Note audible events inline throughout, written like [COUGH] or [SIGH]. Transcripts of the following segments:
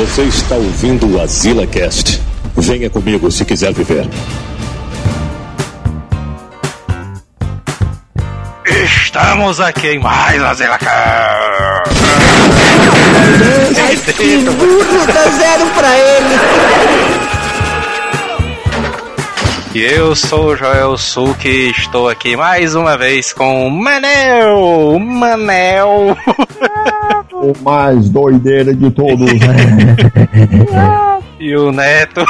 Você está ouvindo o Azila Cast. Venha comigo se quiser viver. Estamos aqui em mais Azila Cast. Ai, que burro, dá zero pra ele. E eu sou o Joel Suki e estou aqui mais uma vez com o Manel! Manel! [LAUGHS] O mais doideira de todos, né? [LAUGHS] e o Neto.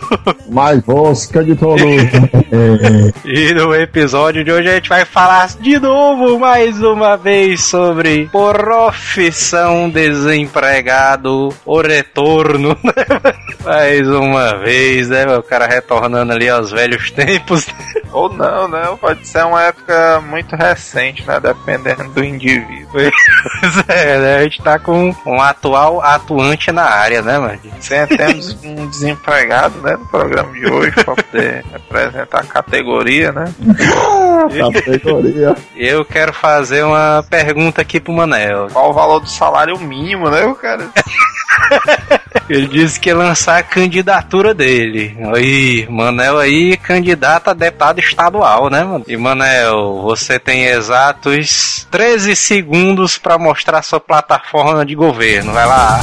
[LAUGHS] mais rosca de todos. [LAUGHS] e no episódio de hoje a gente vai falar de novo, mais uma vez, sobre profissão desempregado, o retorno, [LAUGHS] né? Mais uma vez, né? O cara retornando ali aos velhos tempos. Ou não, né? Pode ser uma época muito recente, né? Dependendo do indivíduo. Pois é, né? A gente tá com um atual atuante na área, né, mano? Sim, temos um desempregado, né? No programa de hoje, pra poder [LAUGHS] representar a categoria, né? [LAUGHS] categoria. Eu quero fazer uma pergunta aqui pro Manel. Qual o valor do salário mínimo, né, o cara? [LAUGHS] Ele disse que ia lançar a candidatura dele. Aí, Manel aí, candidato a deputado estadual, né, mano? E Manel, você tem exatos 13 segundos para mostrar sua plataforma de governo. Vai lá.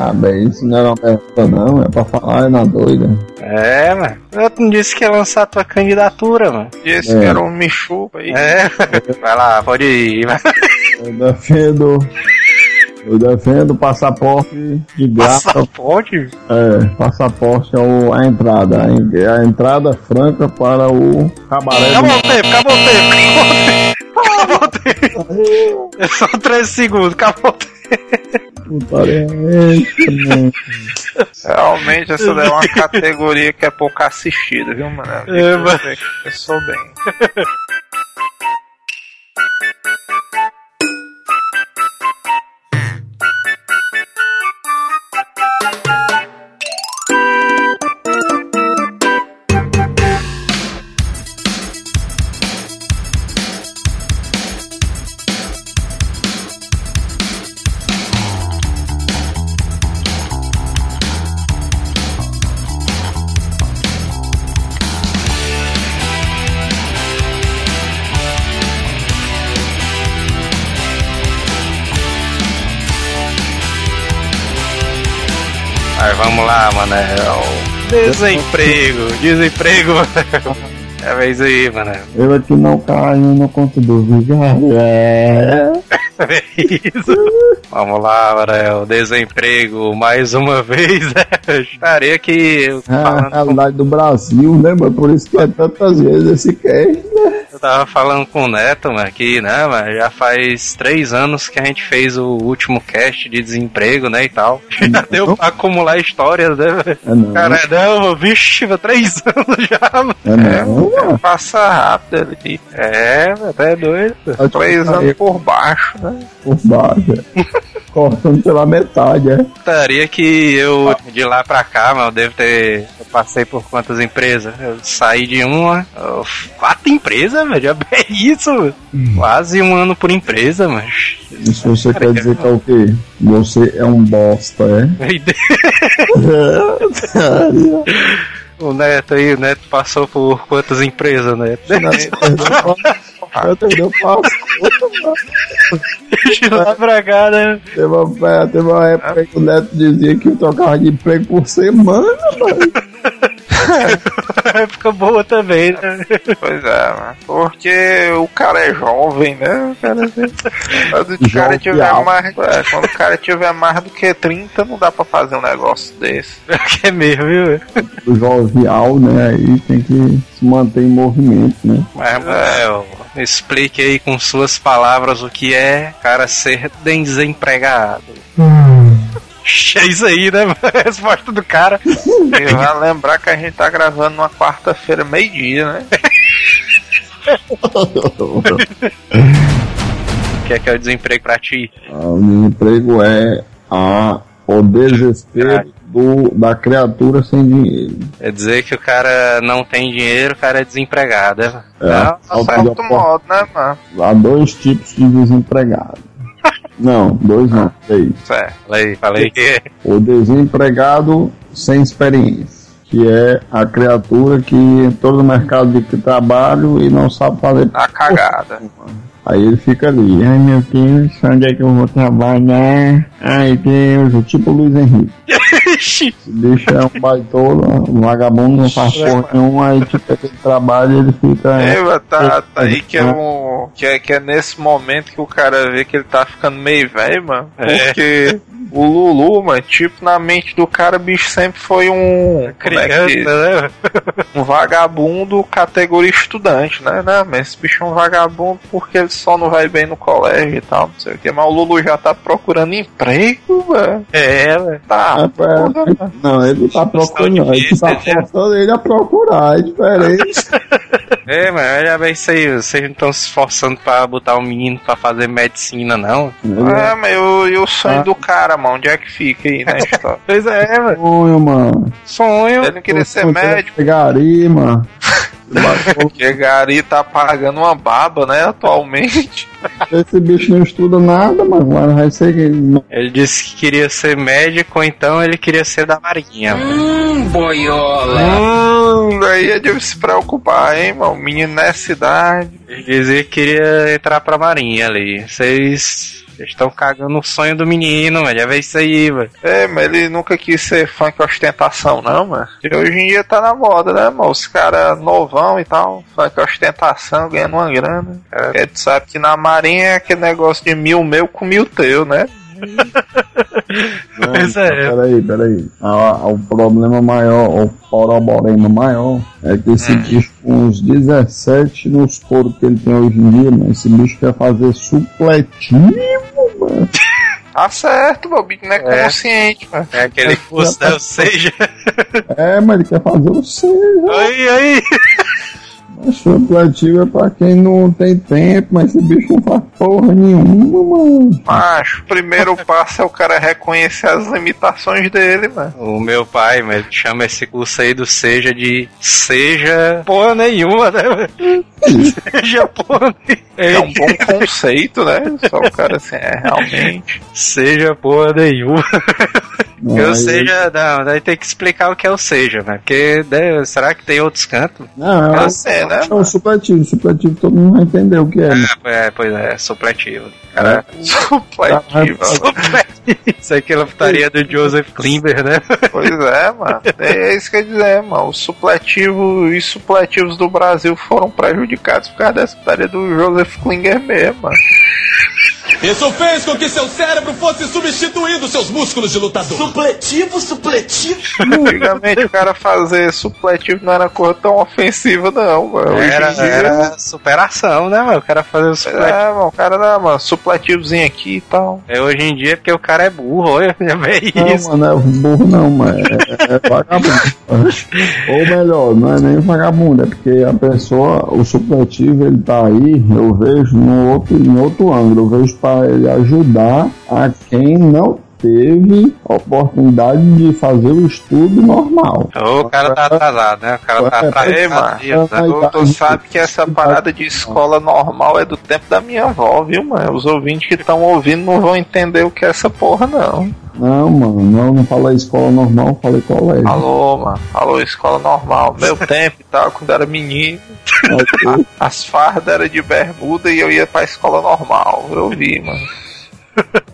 Ah, bem, isso não era uma pergunta não, é pra falar é na doida. É, mano. Eu não disse que ia lançar a tua candidatura, mano. Disse É. que era um michupa aí. É. [LAUGHS] Vai lá, pode ir. vai. Eu defendo. Eu defendo passaporte de graça. Passaporte? É, passaporte é o- a entrada. A, en- a entrada franca para o cabaré Acabou o tempo, acabou o tempo. Acabou o tempo. [LAUGHS] Acabou o tempo. É só 13 segundos, acabou? Realmente, essa daí é uma categoria que é pouco assistida, viu, mano? É, mas- Você pensou bem. Vamos lá, Manel. Desemprego, desemprego. Manel. [LAUGHS] É vez aí, Manel. Eu aqui não caio no conto do vigário. É. [LAUGHS] É isso. Vamos lá, Manel. Desemprego, mais uma vez. Estaria aqui eu É a com realidade do Brasil, né, mano? Por isso que é tantas vezes esse cast, né? Eu tava falando com o Neto, mano, aqui, né, mano? Já faz três anos que a gente fez o último cast de desemprego, né, e tal. [LAUGHS] Já deu pra acumular histórias, né, velho? É não. Cara, não, vixe, três [LAUGHS] anos já, mano. É não, mano. Passa rápido ali. É, até doido. Três anos por baixo, né? Por baixo. é. [LAUGHS] Cortando pela metade, é. Estaria que eu, de lá pra cá, mano, eu devo ter. Eu passei por quantas empresas? Eu saí de uma. quatro empresas, velho. É isso, mano. Quase um ano por empresa, mas. Isso você quer dizer que é o quê? Você é um bosta, é? [LAUGHS] O Neto aí, o Neto passou por quantas empresas, Neto? Eu lá pra cá, né? Teve uma, é, teve uma época que o Neto dizia que eu trocava de emprego por semana, mano. [LAUGHS] [LAUGHS] Época boa também, né? Pois é, mano. Porque o cara é jovem, né? O cara, quando o cara Jovial. tiver mais. é, quando o cara tiver mais do que 30, não dá pra fazer um negócio desse. Que [LAUGHS] é mesmo, viu? O jovial, né? Aí tem que se manter em movimento, né? Mas, Manuel, explique aí com suas palavras o que é cara ser desempregado. [LAUGHS] É isso aí, né? [LAUGHS] A resposta do cara. E vai lembrar que a gente tá gravando numa quarta-feira, meio-dia, né? [LAUGHS] O que é que é o desemprego pra ti? Ah, O desemprego é a, o desespero do, da criatura sem dinheiro. Quer dizer que o cara não tem dinheiro, o cara é desempregado, né? É, Certo de opor- modo, né, mano? Há dois tipos de desempregado. Não, dois não, três. Certo. falei, falei que O desempregado sem experiência, que é a criatura que entrou no mercado de trabalho e não sabe fazer. A cagada. Aí ele fica ali, ai meu Deus, onde é que eu vou trabalhar? Ai Deus, o tipo Luiz Henrique. Esse bicho é um baitola, um vagabundo, não faz porra nenhuma, aí tipo, ele trabalha e ele fica. É, tá, tá aí que é um. Que é, que é nesse momento que o cara vê que ele tá ficando meio velho, mano. É. Porque o Lulu, mano, tipo, na mente do cara, bicho sempre foi um. como é que- criança, né? um vagabundo categoria estudante, né? né? Mas esse bicho é um vagabundo porque ele só não vai bem no colégio e tal, não sei o que. Mas o Lulu já tá procurando emprego, velho. É, velho. Tá, É, porra, é, não, ele não tá procurando. Ele tá né? forçando ele a procurar, é diferente. [LAUGHS] É, mas olha bem isso aí, vocês não estão se esforçando pra botar o menino pra fazer medicina, não. É, mas e o, e o sonho Ah. do cara, mano, onde é que fica aí, né? história? [LAUGHS] Pois é, velho. Sonho, mano. Sonho. Ele não queria ser médico, Pegaria, mano. [LAUGHS] porque Gari tá pagando uma baba, né, atualmente. Esse bicho não estuda nada, mano. Mas vai ser. Ele disse que queria ser médico, ou então ele queria ser da marinha. velho. Hum, daí é de se preocupar, hein, mano. O menino nessa idade. Ele dizia que queria entrar pra marinha ali. Vocês estão cagando o sonho do menino, velho. Já vê isso aí, velho. É, mas ele nunca quis ser funk ostentação, não, mano. E hoje em dia tá na moda, né, mano? Os caras novão e tal, funk ostentação, ganhando uma grana. É, tu sabe que na marinha é aquele negócio de mil meu com mil teu, né? É. Peraí, peraí. Ah, o problema maior, o poroborema maior, é que esse bicho com uns 17 nos coros que ele tem hoje em dia, mano, esse bicho quer fazer supletivo, mano. [LAUGHS] Tá certo, meu bicho não é, É. consciente, mano. É aquele curso, né? Ou seja. É, mas ele quer fazer o seja. Aí, aí. Supletivo é pra quem não tem tempo, mas esse bicho não faz porra nenhuma, mano. Macho, o primeiro [LAUGHS] passo é o cara reconhecer as limitações dele, mano. O meu pai, mas ele chama esse curso aí do seja de seja porra nenhuma, né? velho? seja porra É nenhuma. um bom conceito, né? Só o cara assim, é realmente. Seja porra nenhuma. Eu aí- seja, não, daí tem que explicar o que é o seja, né? Porque né, será que tem outros cantos? Não, é, ser, né? é o supletivo. Supletivo todo mundo vai entender o que é. né? É, pois é, supletivo. Cara, supletivo. Supletivo. Isso aqui é a putaria do Joseph Klimber, né? Pois é, mano. É isso que eu ia dizer, mano. Os supletivos e supletivos do Brasil foram prejudicados por causa dessa putaria do Joseph Klinger mesmo, mano. Isso fez com que seu cérebro fosse substituindo seus músculos de lutador. Supletivo, supletivo. Antigamente o cara fazer supletivo não era coisa tão ofensiva, não, mano. Era, dia- era superação, né, mano? O cara fazer o supletivo. É, mano, o cara não, mano, supletivozinho aqui e tal. É, hoje em dia é porque o cara é burro, olha, [LAUGHS] já vê Não, isso. mano, não é burro não, mano. É, é vagabundo. Ou melhor, não é nem vagabundo, é porque a pessoa, o supletivo, ele tá aí, eu vejo no outro, em outro ângulo, eu vejo para ajudar a quem não teve a oportunidade de fazer o estudo normal. O cara tá atrasado, né? O cara tá É, atrasado. Mano, né? tu, tu sabe que essa parada de escola normal é do tempo da minha avó, viu, mano? Os ouvintes que estão ouvindo não vão entender o que é essa porra, não. Não, mano, não, não falei escola normal, falei colégio. Alô, mano. Alô, escola normal. Meu [LAUGHS] tempo e tal, quando era menino. [LAUGHS] As fardas eram de bermuda e eu ia pra escola normal. Eu vi, mano.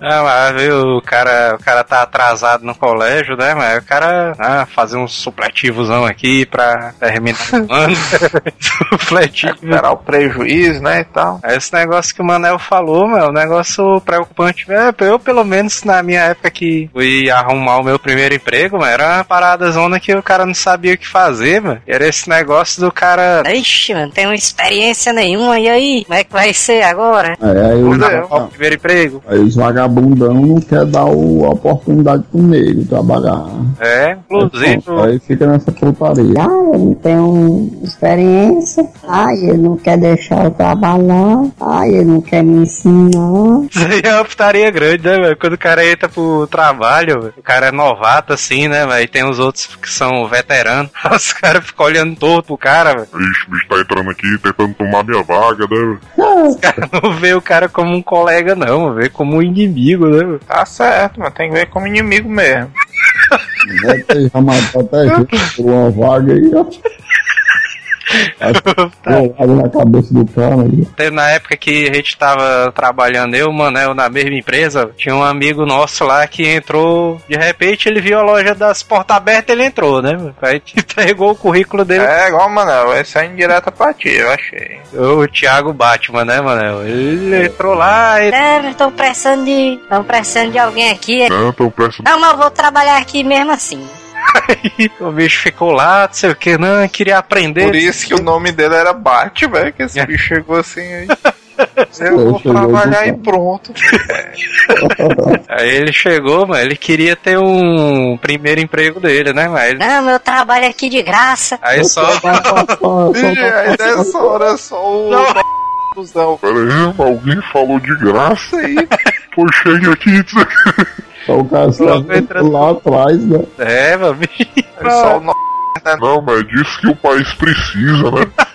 É, mas viu, o cara, o cara tá atrasado no colégio, né? Mas o cara ah, fazer um supletivozão aqui pra terminar o ano. [LAUGHS] Supletivo. Recuperar o prejuízo, né, e tal. Esse negócio que o Manel falou, meu, um negócio preocupante. É, eu, pelo menos, na minha época que fui arrumar o meu primeiro emprego, mano, era uma parada zona que o cara não sabia o que fazer, mano. Era esse negócio do cara. Ixi, mano, tem uma experiência nenhuma, e aí? Como é que vai ser agora? Aí, aí, eu, é, arrumar o primeiro emprego. aí esses vagabundão não quer dar o, a oportunidade pro negro trabalhar. É, inclusive. Pronto, aí fica nessa putaria. Ah, ele não tem um experiência. Ah, ele não quer deixar eu trabalhar. Ah, ele não quer me ensinar. Isso aí é uma putaria grande, né, velho? Quando o cara entra pro trabalho, véio, o cara é novato, assim, né, velho? E tem os outros que são veteranos. [LAUGHS] Os caras ficam olhando todo pro cara, velho. Ixi, o bicho tá entrando aqui tentando tomar minha vaga, né? Os caras [LAUGHS] não vê o cara como um colega, não, vê como um inimigo, né? Tá certo, mas tem que ver como inimigo mesmo. Deve ter já até gente [LAUGHS] por uma vaga aí, ó. Colado na cabeça do cara. Teve na época que a gente tava trabalhando, eu, Manel, na mesma empresa, tinha um amigo nosso lá que entrou, de repente ele viu a loja das portas abertas ele entrou, né? Aí [LAUGHS] entregou o currículo dele. É igual, Manel, essa é indireta pra ti, eu achei. O Thiago Batman, né, Manel? Ele entrou lá e. É, estão precisando de. Estão precisando de alguém aqui. Não, prestando. Não, mas eu vou trabalhar aqui mesmo assim. Aí o bicho ficou lá, não sei o que, não, queria aprender. Por isso que o nome dele era Bat, velho, que esse bicho chegou assim aí. [LAUGHS] Eu vou trabalhar e pronto. [LAUGHS] Aí ele chegou, mano, ele queria ter um primeiro emprego dele, né, mas ele... Não, meu trabalho é aqui de graça. Aí só... Ih, aí nessa hora só o. Cusão. Pera aí, alguém falou de graça aí. Pô, chega aqui. [LAUGHS] O cara entrando. lá atrás, né? É, mano, [LAUGHS] Só o no... Não, mas disse que o país precisa, né? [LAUGHS]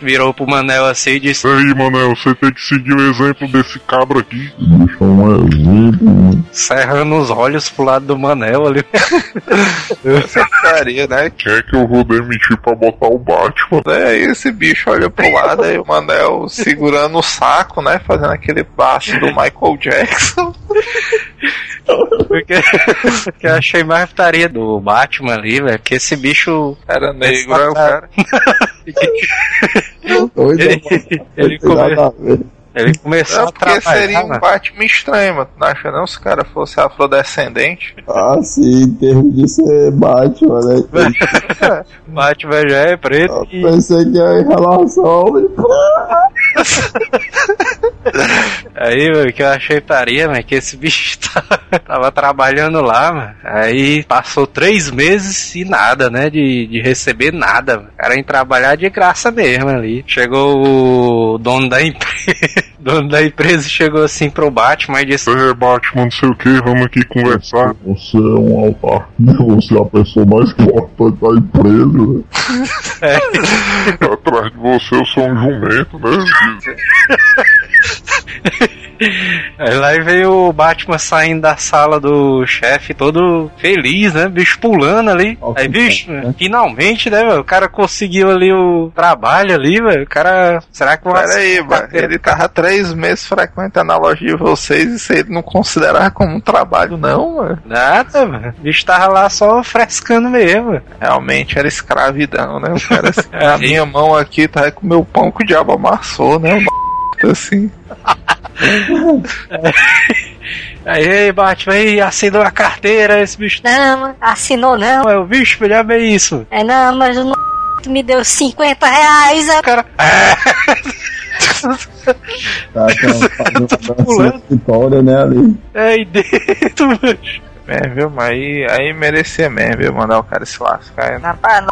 virou pro Manel assim e disse... Aí, Manel, você tem que seguir o exemplo desse cabra aqui. Bicho, é um exemplo, né? Cerrando os olhos pro lado do Manel ali. [LAUGHS] Secretaria, né? Quem é que eu vou demitir pra botar o Batman? Aí esse bicho olha pro lado, aí o Manel segurando o saco, né? Fazendo aquele passe do Michael Jackson. Porque, [LAUGHS] porque eu achei mais putaria do Batman ali, velho. Porque esse bicho. Era negro, é o cara. [LAUGHS] Ele, [LAUGHS] ele, não tem come- nada a ver. Ele começou Não, a porque trabalhar. seria um mano. Batman extremo. Tu não acha não se o cara fosse afrodescendente? Ah, sim, em termos de ser Batman, né? [LAUGHS] Batman já é preto Eu e. pensei que era em relação ao Aí, mano, que eu achei putaria, mano, que esse bicho [LAUGHS] tava, tava trabalhando lá, mano. Aí passou três meses e nada, né? De, de receber nada, mano. O cara em trabalhar de graça mesmo ali. Chegou o dono da [LAUGHS] empresa. Dono da empresa chegou assim pro Batman e disse: É, Batman, não sei o que, vamos aqui conversar. Você é um autarquia, você é a pessoa mais importante da empresa, né? [LAUGHS] Atrás de você eu sou um jumento, né? [LAUGHS] Aí [LAUGHS] lá veio o Batman saindo da sala do chefe todo feliz, né? Bicho pulando ali. Ó, Aí, bicho, né? finalmente, né, velho? O cara conseguiu ali o trabalho ali, velho. O cara. Será que Pera aí, mano. Ele tava três meses frequentando a loja de vocês e você não considerar como um trabalho, não, mano. Nada, mano. O bicho tava lá só frescando mesmo. Realmente era escravidão, né? O cara [LAUGHS] assim, É. a minha mão aqui tá com o meu pão que o diabo amassou, né? O assim. Aí, aí Batman, aí, assinou a carteira, esse bicho. Não, assinou não. Não, é o bicho, olha bem isso. É não, mas o n... me deu 50 reais. O cara. Tá, tá dança vitória, né, ali. É aí dentro, mano. É, viu? Mas aí, aí merecia mesmo, viu? Mandar o cara se lascar. né? Rapaz, n...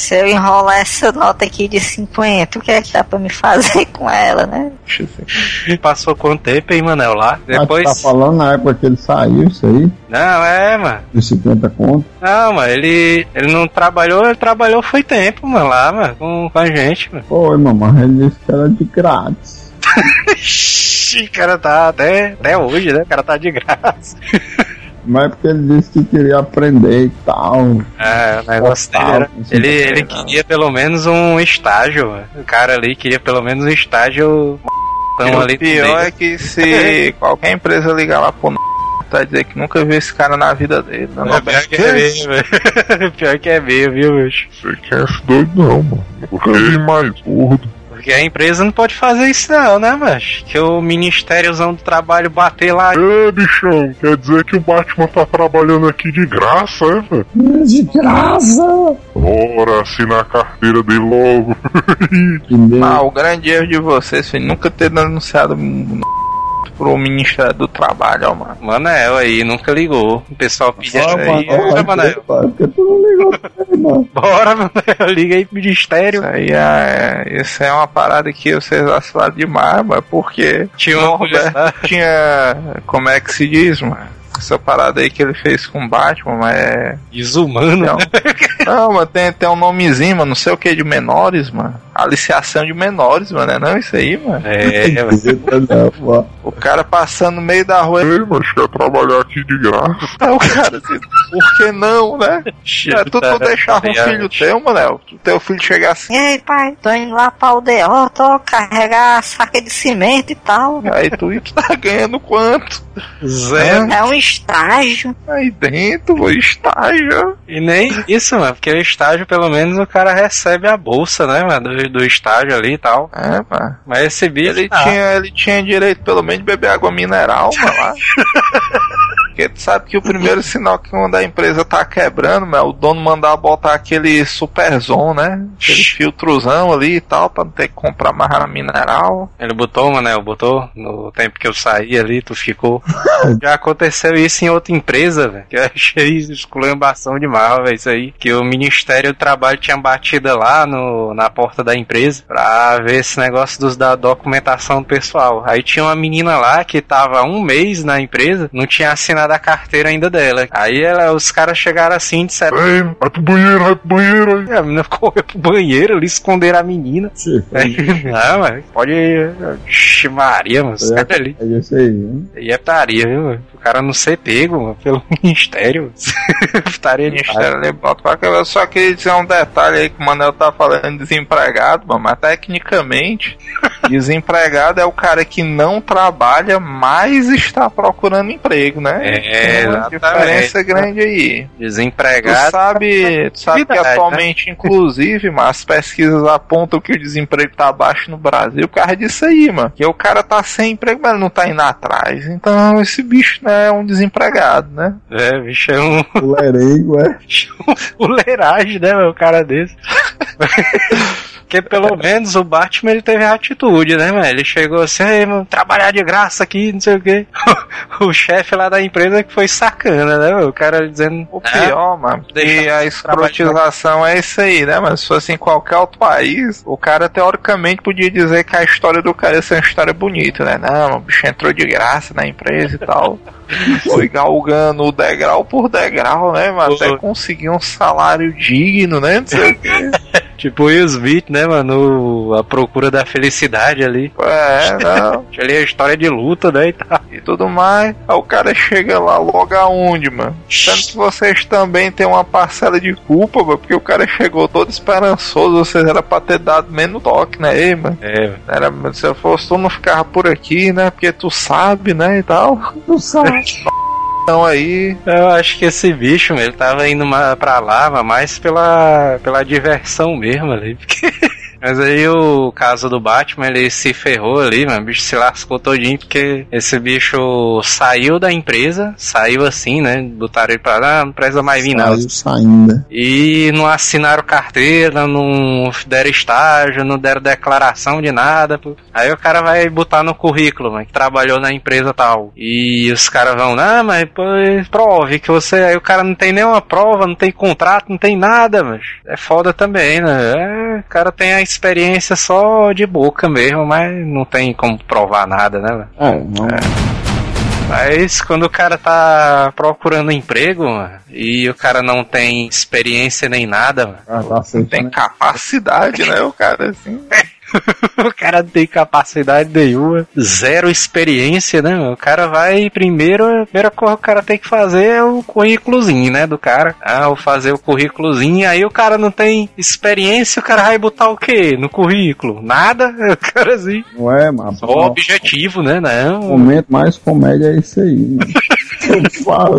se eu enrolar essa nota aqui de 50, o que é que dá pra me fazer [LAUGHS] com ela, né? Passou quanto tempo, hein, Manel, lá? Ah, tu Depois. tá falando na época que ele saiu, isso aí, Não, é, mano. de 50 conto. Não, mano, ele, ele não trabalhou, ele trabalhou foi tempo, mano, lá, mano, com, com a gente, mano. Foi, mamãe, ele disse que era de grátis. [LAUGHS] O cara tá até, até hoje, né? O cara tá de graça. [LAUGHS] Mas é porque ele disse que queria aprender e tal. É, o negócio dele era. Ele, ele queria pelo menos um estágio. O cara ali queria pelo menos um estágio. E Tão o ali pior dele. é que se [LAUGHS] qualquer empresa ligar lá pro n... vai dizer que nunca viu esse cara na vida dele. Não, É, pior que é meio, velho. [LAUGHS] Pior que é meio, viu, bicho? Você quer esse doido não, mano. Porque é mais gordo. Porque a empresa não pode fazer isso não, né, mas Que o Ministériozão do Trabalho bater lá. Ê, bichão, quer dizer que o Batman tá trabalhando aqui de graça, é, velho? De graça! Ora, assina a carteira dele logo. [LAUGHS] Ah, o grande erro de vocês foi nunca ter denunciado pro Ministério do Trabalho, ó, mano. Manel aí, nunca ligou. O pessoal pedia Só, aí. mano, Bora, Manel. ligou. Bora, Manel. Liga aí pro Ministério. Isso aí é, isso é uma parada que vocês vacilaram demais, mano, porque Tinha uma mulher lá. tinha. Como é que se diz, mano? Essa parada aí que ele fez com o Batman, mas é. Desumano, Não, né? não mas tem, tem um nomezinho, mano, não sei o que de menores, mano. Aliciação de menores, mano, é não isso aí, mano. É. O cara passando no meio da rua. Ei, mas quer trabalhar aqui de graça? [LAUGHS] É o cara assim, por que não, né? É, tu, tu deixava um filho teu, Manel, tu teu filho chegar assim, Ei, pai, tô indo lá pra aldeia, tô carregar a saca de cimento e tal. aí tu, tu tá ganhando quanto? Zero. É um estágio. Aí dentro, o estágio. E nem isso, mano, porque o estágio, pelo menos, o cara recebe a bolsa, né, mano, do, estágio ali e tal. É, mano. Mas esse bicho. Ele, ah, tinha, ele tinha direito pelo menos de beber água mineral, [LAUGHS] mano. Porque tu sabe que o primeiro sinal que quando a empresa tá quebrando, mano, é o dono mandar botar aquele superzon, né? Aquele filtrozão ali e tal, pra não ter que comprar mais mineral. Ele botou, Manel, botou no tempo que eu saí ali, tu ficou. [LAUGHS] Já aconteceu isso em outra empresa, velho. Que eu achei esculhambação demais, velho. Isso aí. Que o Ministério do Trabalho tinha batido lá no, na porta da empresa pra ver esse negócio dos, da documentação do pessoal. Aí tinha uma menina lá que tava um mês na empresa, não tinha assinado a carteira ainda dela. Aí ela, os caras chegaram assim e disseram. Ei, vai pro banheiro, vai pro banheiro aí. "É, A menina correu pro banheiro ali, esconderam a menina. Chico, Aí, ah, mas pode. Ixi, Maria, mano. Os É. caras ali. É isso aí, hein? E é putaria, viu? mano? O cara não ser pego mano, pelo [LAUGHS] ministério. [LAUGHS] putaria de Ministério ali, bota pra aquela- Eu só queria dizer um detalhe aí que o Manel tá falando de desempregado, mano, mas tecnicamente, [LAUGHS] desempregado é o cara que não trabalha, mas está procurando emprego, né? É, Exatamente. diferença grande aí. Tu Desempregado. sabe, tu sabe que Atividade, atualmente, inclusive, mas as pesquisas apontam que o desemprego tá baixo no Brasil por causa disso aí, mano. Que o cara tá sem emprego, mas ele não tá indo atrás. Então, esse bicho né, é um desempregado, né? É, bicho, é um O Lerengo, [LAUGHS] é. fuleiragem, né, meu? O cara desse. [LAUGHS] Porque pelo [LAUGHS] menos o Batman ele teve atitude, né, mano? Ele chegou assim, "Ei, mano, trabalhar de graça aqui, não sei o quê. [LAUGHS] o chefe lá da empresa que foi sacana, né, meu? O cara dizendo. O pior, mano, deixa e a escrotização é isso aí, né? Mas se fosse em qualquer outro país, o cara teoricamente podia dizer que a história do cara ia ser uma história bonita, né? Não, o bicho entrou de graça na empresa e tal. [LAUGHS] Foi galgando o degrau por degrau, né? Mas até conseguir um salário digno, né? Não sei o quê. Tipo Will Smith, né, mano? A procura da felicidade ali. É, [LAUGHS] não. Ali a história de luta, né? E tal. e tudo mais. Aí o cara chega lá logo aonde, mano? Tanto que vocês também têm uma parcela de culpa, mano, porque o cara chegou todo esperançoso, vocês era pra ter dado menos toque, né, Ei, mano? É, Era, se eu fosse, tu não ficava por aqui, né? Porque tu sabe, né? E tal. Tu sabe. [LAUGHS] Então aí. Eu acho que esse bicho, ele tava indo pra mas mais pela, pela diversão mesmo ali. Porque... Mas aí o caso do Batman, ele se ferrou ali, mano. O bicho se lascou todinho, porque esse bicho saiu da empresa, saiu assim, né? Botaram ele pra lá, não precisa mais vir, não. Saindo. E não assinaram carteira, não deram estágio, não deram declaração de nada. pô. Aí o cara vai botar no currículo, mano, que trabalhou na empresa tal. E os caras vão, ah, mas pô, prove que você. Aí o cara não tem nenhuma prova, não tem contrato, não tem nada, mas é foda também, né? É, o cara tem a experiência só de boca mesmo, mas não tem como provar nada, né? É, não. Mas quando o cara tá procurando emprego, mano, e o cara não tem experiência nem nada, mano, Ah, tá Tem né? capacidade, né? O cara assim. [LAUGHS] [LAUGHS] o cara não tem capacidade nenhuma, zero experiência, né? O cara vai primeiro, a primeira coisa que o cara tem que fazer é o currículozinho, né? Do cara. Ah, vou fazer o currículozinho, aí o cara não tem experiência, o cara vai botar o quê no currículo? Nada? [LAUGHS] O cara assim. Não é, mano. Só objetivo, né? O Não. momento mais comédia é isso aí, mano. [LAUGHS]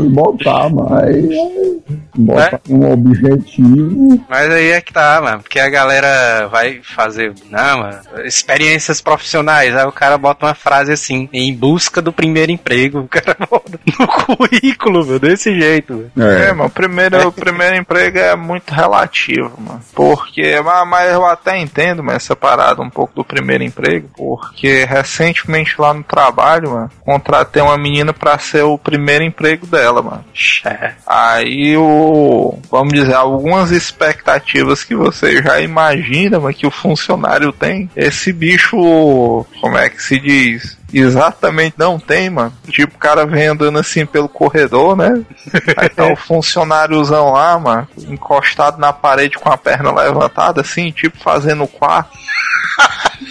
Botar, mano. Aí, aí Bota um objetivo. Mas aí é que tá, mano. Porque a galera vai fazer, não, mano, experiências profissionais. Aí o cara bota uma frase assim, em busca do primeiro emprego. O cara [LAUGHS] bota no currículo, meu, desse jeito. Mano. É, mano, o primeiro, o primeiro emprego é muito relativo, mano. Porque, mas, mas eu até entendo, mas essa parada um pouco do primeiro emprego, porque recentemente lá no trabalho, mano, contratei uma menina pra ser o primeiro emprego dela, mano. É. Aí o. Vamos dizer, algumas expectativas que você já imagina, mas que o funcionário tem. Esse bicho, como é que se diz? Exatamente, não tem, mano. Tipo, o cara vem andando assim pelo corredor, né? [LAUGHS] Aí tá o funcionáriozão lá, mano, encostado na parede com a perna levantada, assim, tipo, fazendo quarto. [LAUGHS]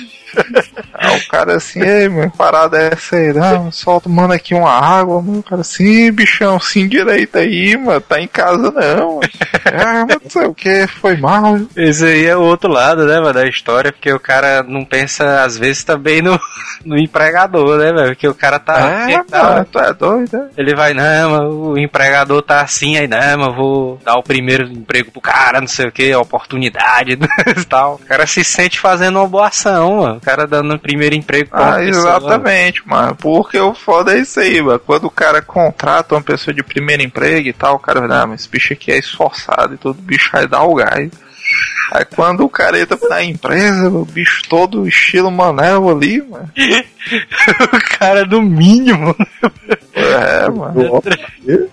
Aí [LAUGHS] o cara assim, ei, mano, parada é essa aí, não, só tomando aqui uma água, mano. O cara assim, bichão, sim direito aí, mano, tá em casa não. Mano. Ah, mas não sei o que, foi mal. Esse aí é o outro lado, né, mano, da história, porque o cara não pensa, às vezes, também no, [LAUGHS] no empregador, né, velho? Porque o cara tá. É, tá mano, tu é doido, né? Ele vai, não, mano, o empregador tá assim, aí, não, mano, vou dar o primeiro emprego pro cara, não sei o que, oportunidade [LAUGHS] tal. O cara se sente fazendo uma boa ação, mano. O cara dando primeiro emprego pra Ah, pessoa, exatamente, mano. Porque o foda é isso aí, mano. Quando o cara contrata uma pessoa de primeiro emprego e tal, o cara vai, não, mas esse bicho aqui é esforçado e todo bicho vai dar o gás. Aí quando o cara entra na empresa, o bicho todo estilo Manel ali, mano. [LAUGHS] o cara do mínimo. É, mano. [LAUGHS]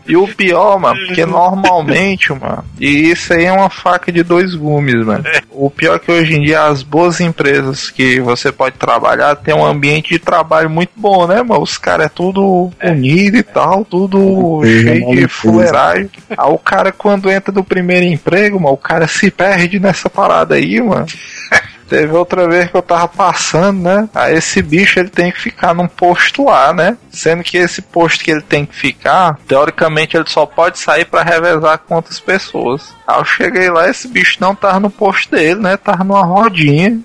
E o pior, mano, porque normalmente, mano, e isso aí é uma faca de dois gumes, mano. O pior é que hoje em dia as boas empresas que você pode trabalhar tem um ambiente de trabalho muito bom, né, mano? Os caras é tudo unido e tal, tudo Empresa cheio de fuleiragem. Aí o cara, quando entra no primeiro emprego, mano, o cara se perde nessa parada aí, mano. [LAUGHS] Teve outra vez que eu tava passando, né? Aí esse bicho ele tem que ficar num posto lá, né? Sendo que esse posto que ele tem que ficar, teoricamente ele só pode sair pra revezar com outras pessoas. Aí eu cheguei lá, esse bicho não tava no posto dele, né? Tava numa rodinha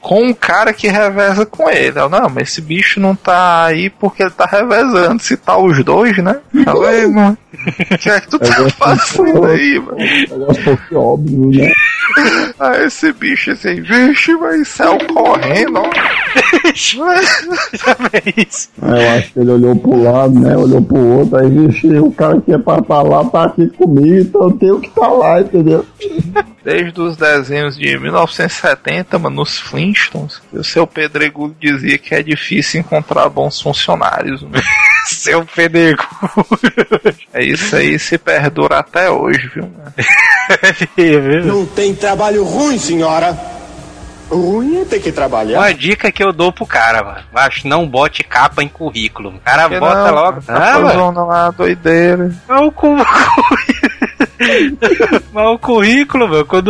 com um cara que reveza com ele. Eu, não, mas esse bicho não tá aí porque ele tá revezando. Se tá os dois, né? Eu, ei, mano, o que é que tu tá [LAUGHS] fazendo aí, mano? Um pouco óbvio, né? Aí esse bicho assim, vixe, vai saiu correndo, ó. É eu acho que ele olhou pro lado, né? Olhou pro outro, aí vixe, o cara que é pra estar lá tá aqui comigo, então eu tenho que estar lá, entendeu? Desde os desenhos de 1970, mano, nos Flintstones, o seu Pedregulho dizia que é difícil encontrar bons funcionários. mano. [LAUGHS] Seu pedego. É isso aí, se perdura até hoje, viu? mano? Não tem trabalho ruim, senhora. Ruim é ter que trabalhar. Uma dica que eu dou pro cara, mano. Acho não bote capa em currículo. O cara Porque bota não, logo. Tá Ah, mano. lá, doideira. Mas o, cu... [LAUGHS] Mas o currículo, mano, quando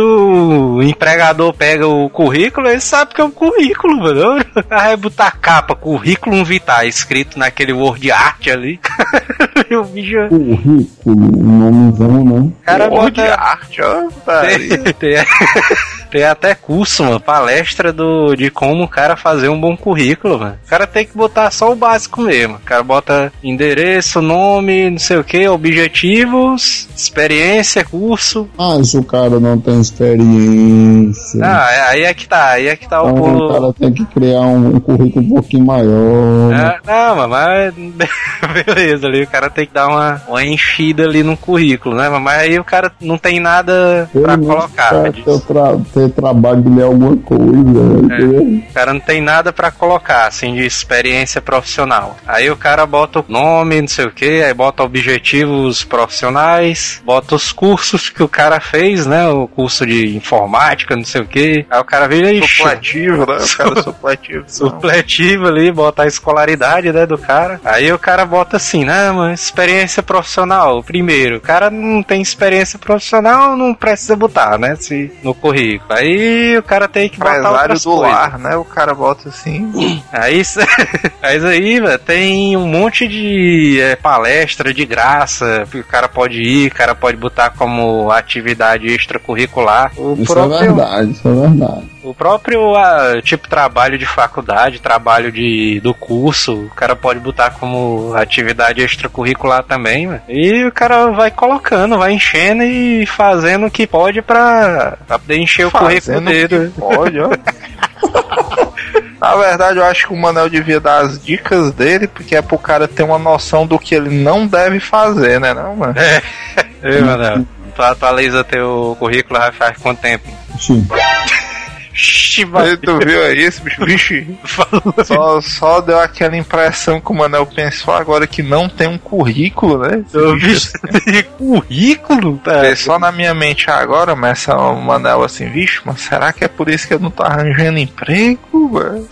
o empregador pega o currículo, ele sabe que é um currículo, mano. Aí botar capa, currículo vitae, escrito naquele word art ali. [LAUGHS] o bicho. Currículo, um nomezão, né? O cara de bota. arte, ó. [LAUGHS] Tem, tem, tem até curso, mano, palestra do, de como o cara fazer um bom currículo, mano. O cara tem que botar só o básico mesmo. O cara bota endereço, nome, não sei o que, objetivos, experiência, curso. Mas o cara não tem experiência. Ah, é- aí é que tá, aí é que tá o Então o pulo. cara tem que criar um, um currículo um pouquinho maior. Ah, não, mas, [LAUGHS] beleza, ali o cara tem que dar uma, uma enchida ali no currículo, né? Mas aí o cara não tem nada Pelo pra colocar. tra ter trabalho de ler alguma coisa. É. entendeu? O cara não tem nada pra colocar, assim, de experiência profissional. Aí o cara bota o nome, não sei o que, aí bota objetivos profissionais, bota os cursos que o cara fez, né? O curso de informática, não sei o que. Aí o cara vira e Supletivo, né? O cara supletivo. não. supletivo ali, bota a escolaridade, né, do cara. Aí o cara bota assim, né, mano, experiência profissional, primeiro. O cara não tem experiência profissional, não precisa botar, né, se, no currículo. Aí o cara tem que botar Empresário outras do coisas. lar, né? O cara bota assim. [CLEARS THROAT] [LAUGHS] Aí, isso- aí tem um monte de é, palestra de graça que o cara pode ir, o cara pode botar como atividade extracurricular. O Isso é próprio, verdade, isso é verdade. O próprio ah, tipo trabalho de faculdade, trabalho de, do curso, o cara pode botar como atividade extracurricular também, mano. E o cara vai colocando, vai enchendo e fazendo o que pode pra, pra poder encher o currículo Fazendo dele. pode, ó. [LAUGHS] Na verdade, eu acho que o Manel devia dar as dicas dele, porque é pro cara ter uma noção do que ele não deve fazer, né, não, mano? Ei, mano, tu atualiza teu currículo faz quanto tempo? Sim. [LAUGHS] Aí Tu viu aí esse bicho? Vixe, [LAUGHS] só, só deu aquela impressão que o Manel pensou agora que não tem um currículo, né? Esse Eu bicho vi [LAUGHS] currículo? Tá. Só na minha mente agora, mas essa o Manel assim, vixe, mas será que é por isso que eu não tô arranjando emprego, [LAUGHS] mano?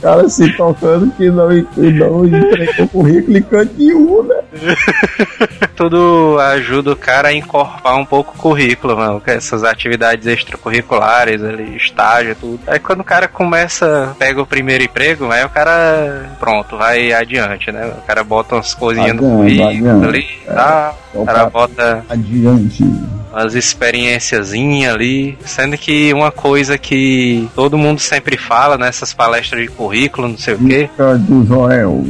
O cara se tocando que não, que não entregou currículo em canto nenhum, né? [LAUGHS] Tudo ajuda o cara a encorpar um pouco o currículo, mano. Essas atividades extracurriculares ali, estágio, tudo. Aí quando o cara começa, pega o primeiro emprego, aí o cara, pronto, vai adiante, né? O cara bota umas coisinhas no Adiante, currículo adiante. ali, tá? Então, O cara, bota Adiante. Umas experiênciazinhas ali, sendo que uma coisa que todo mundo sempre fala nessas palestras de currículo, não sei o quê, do Joel.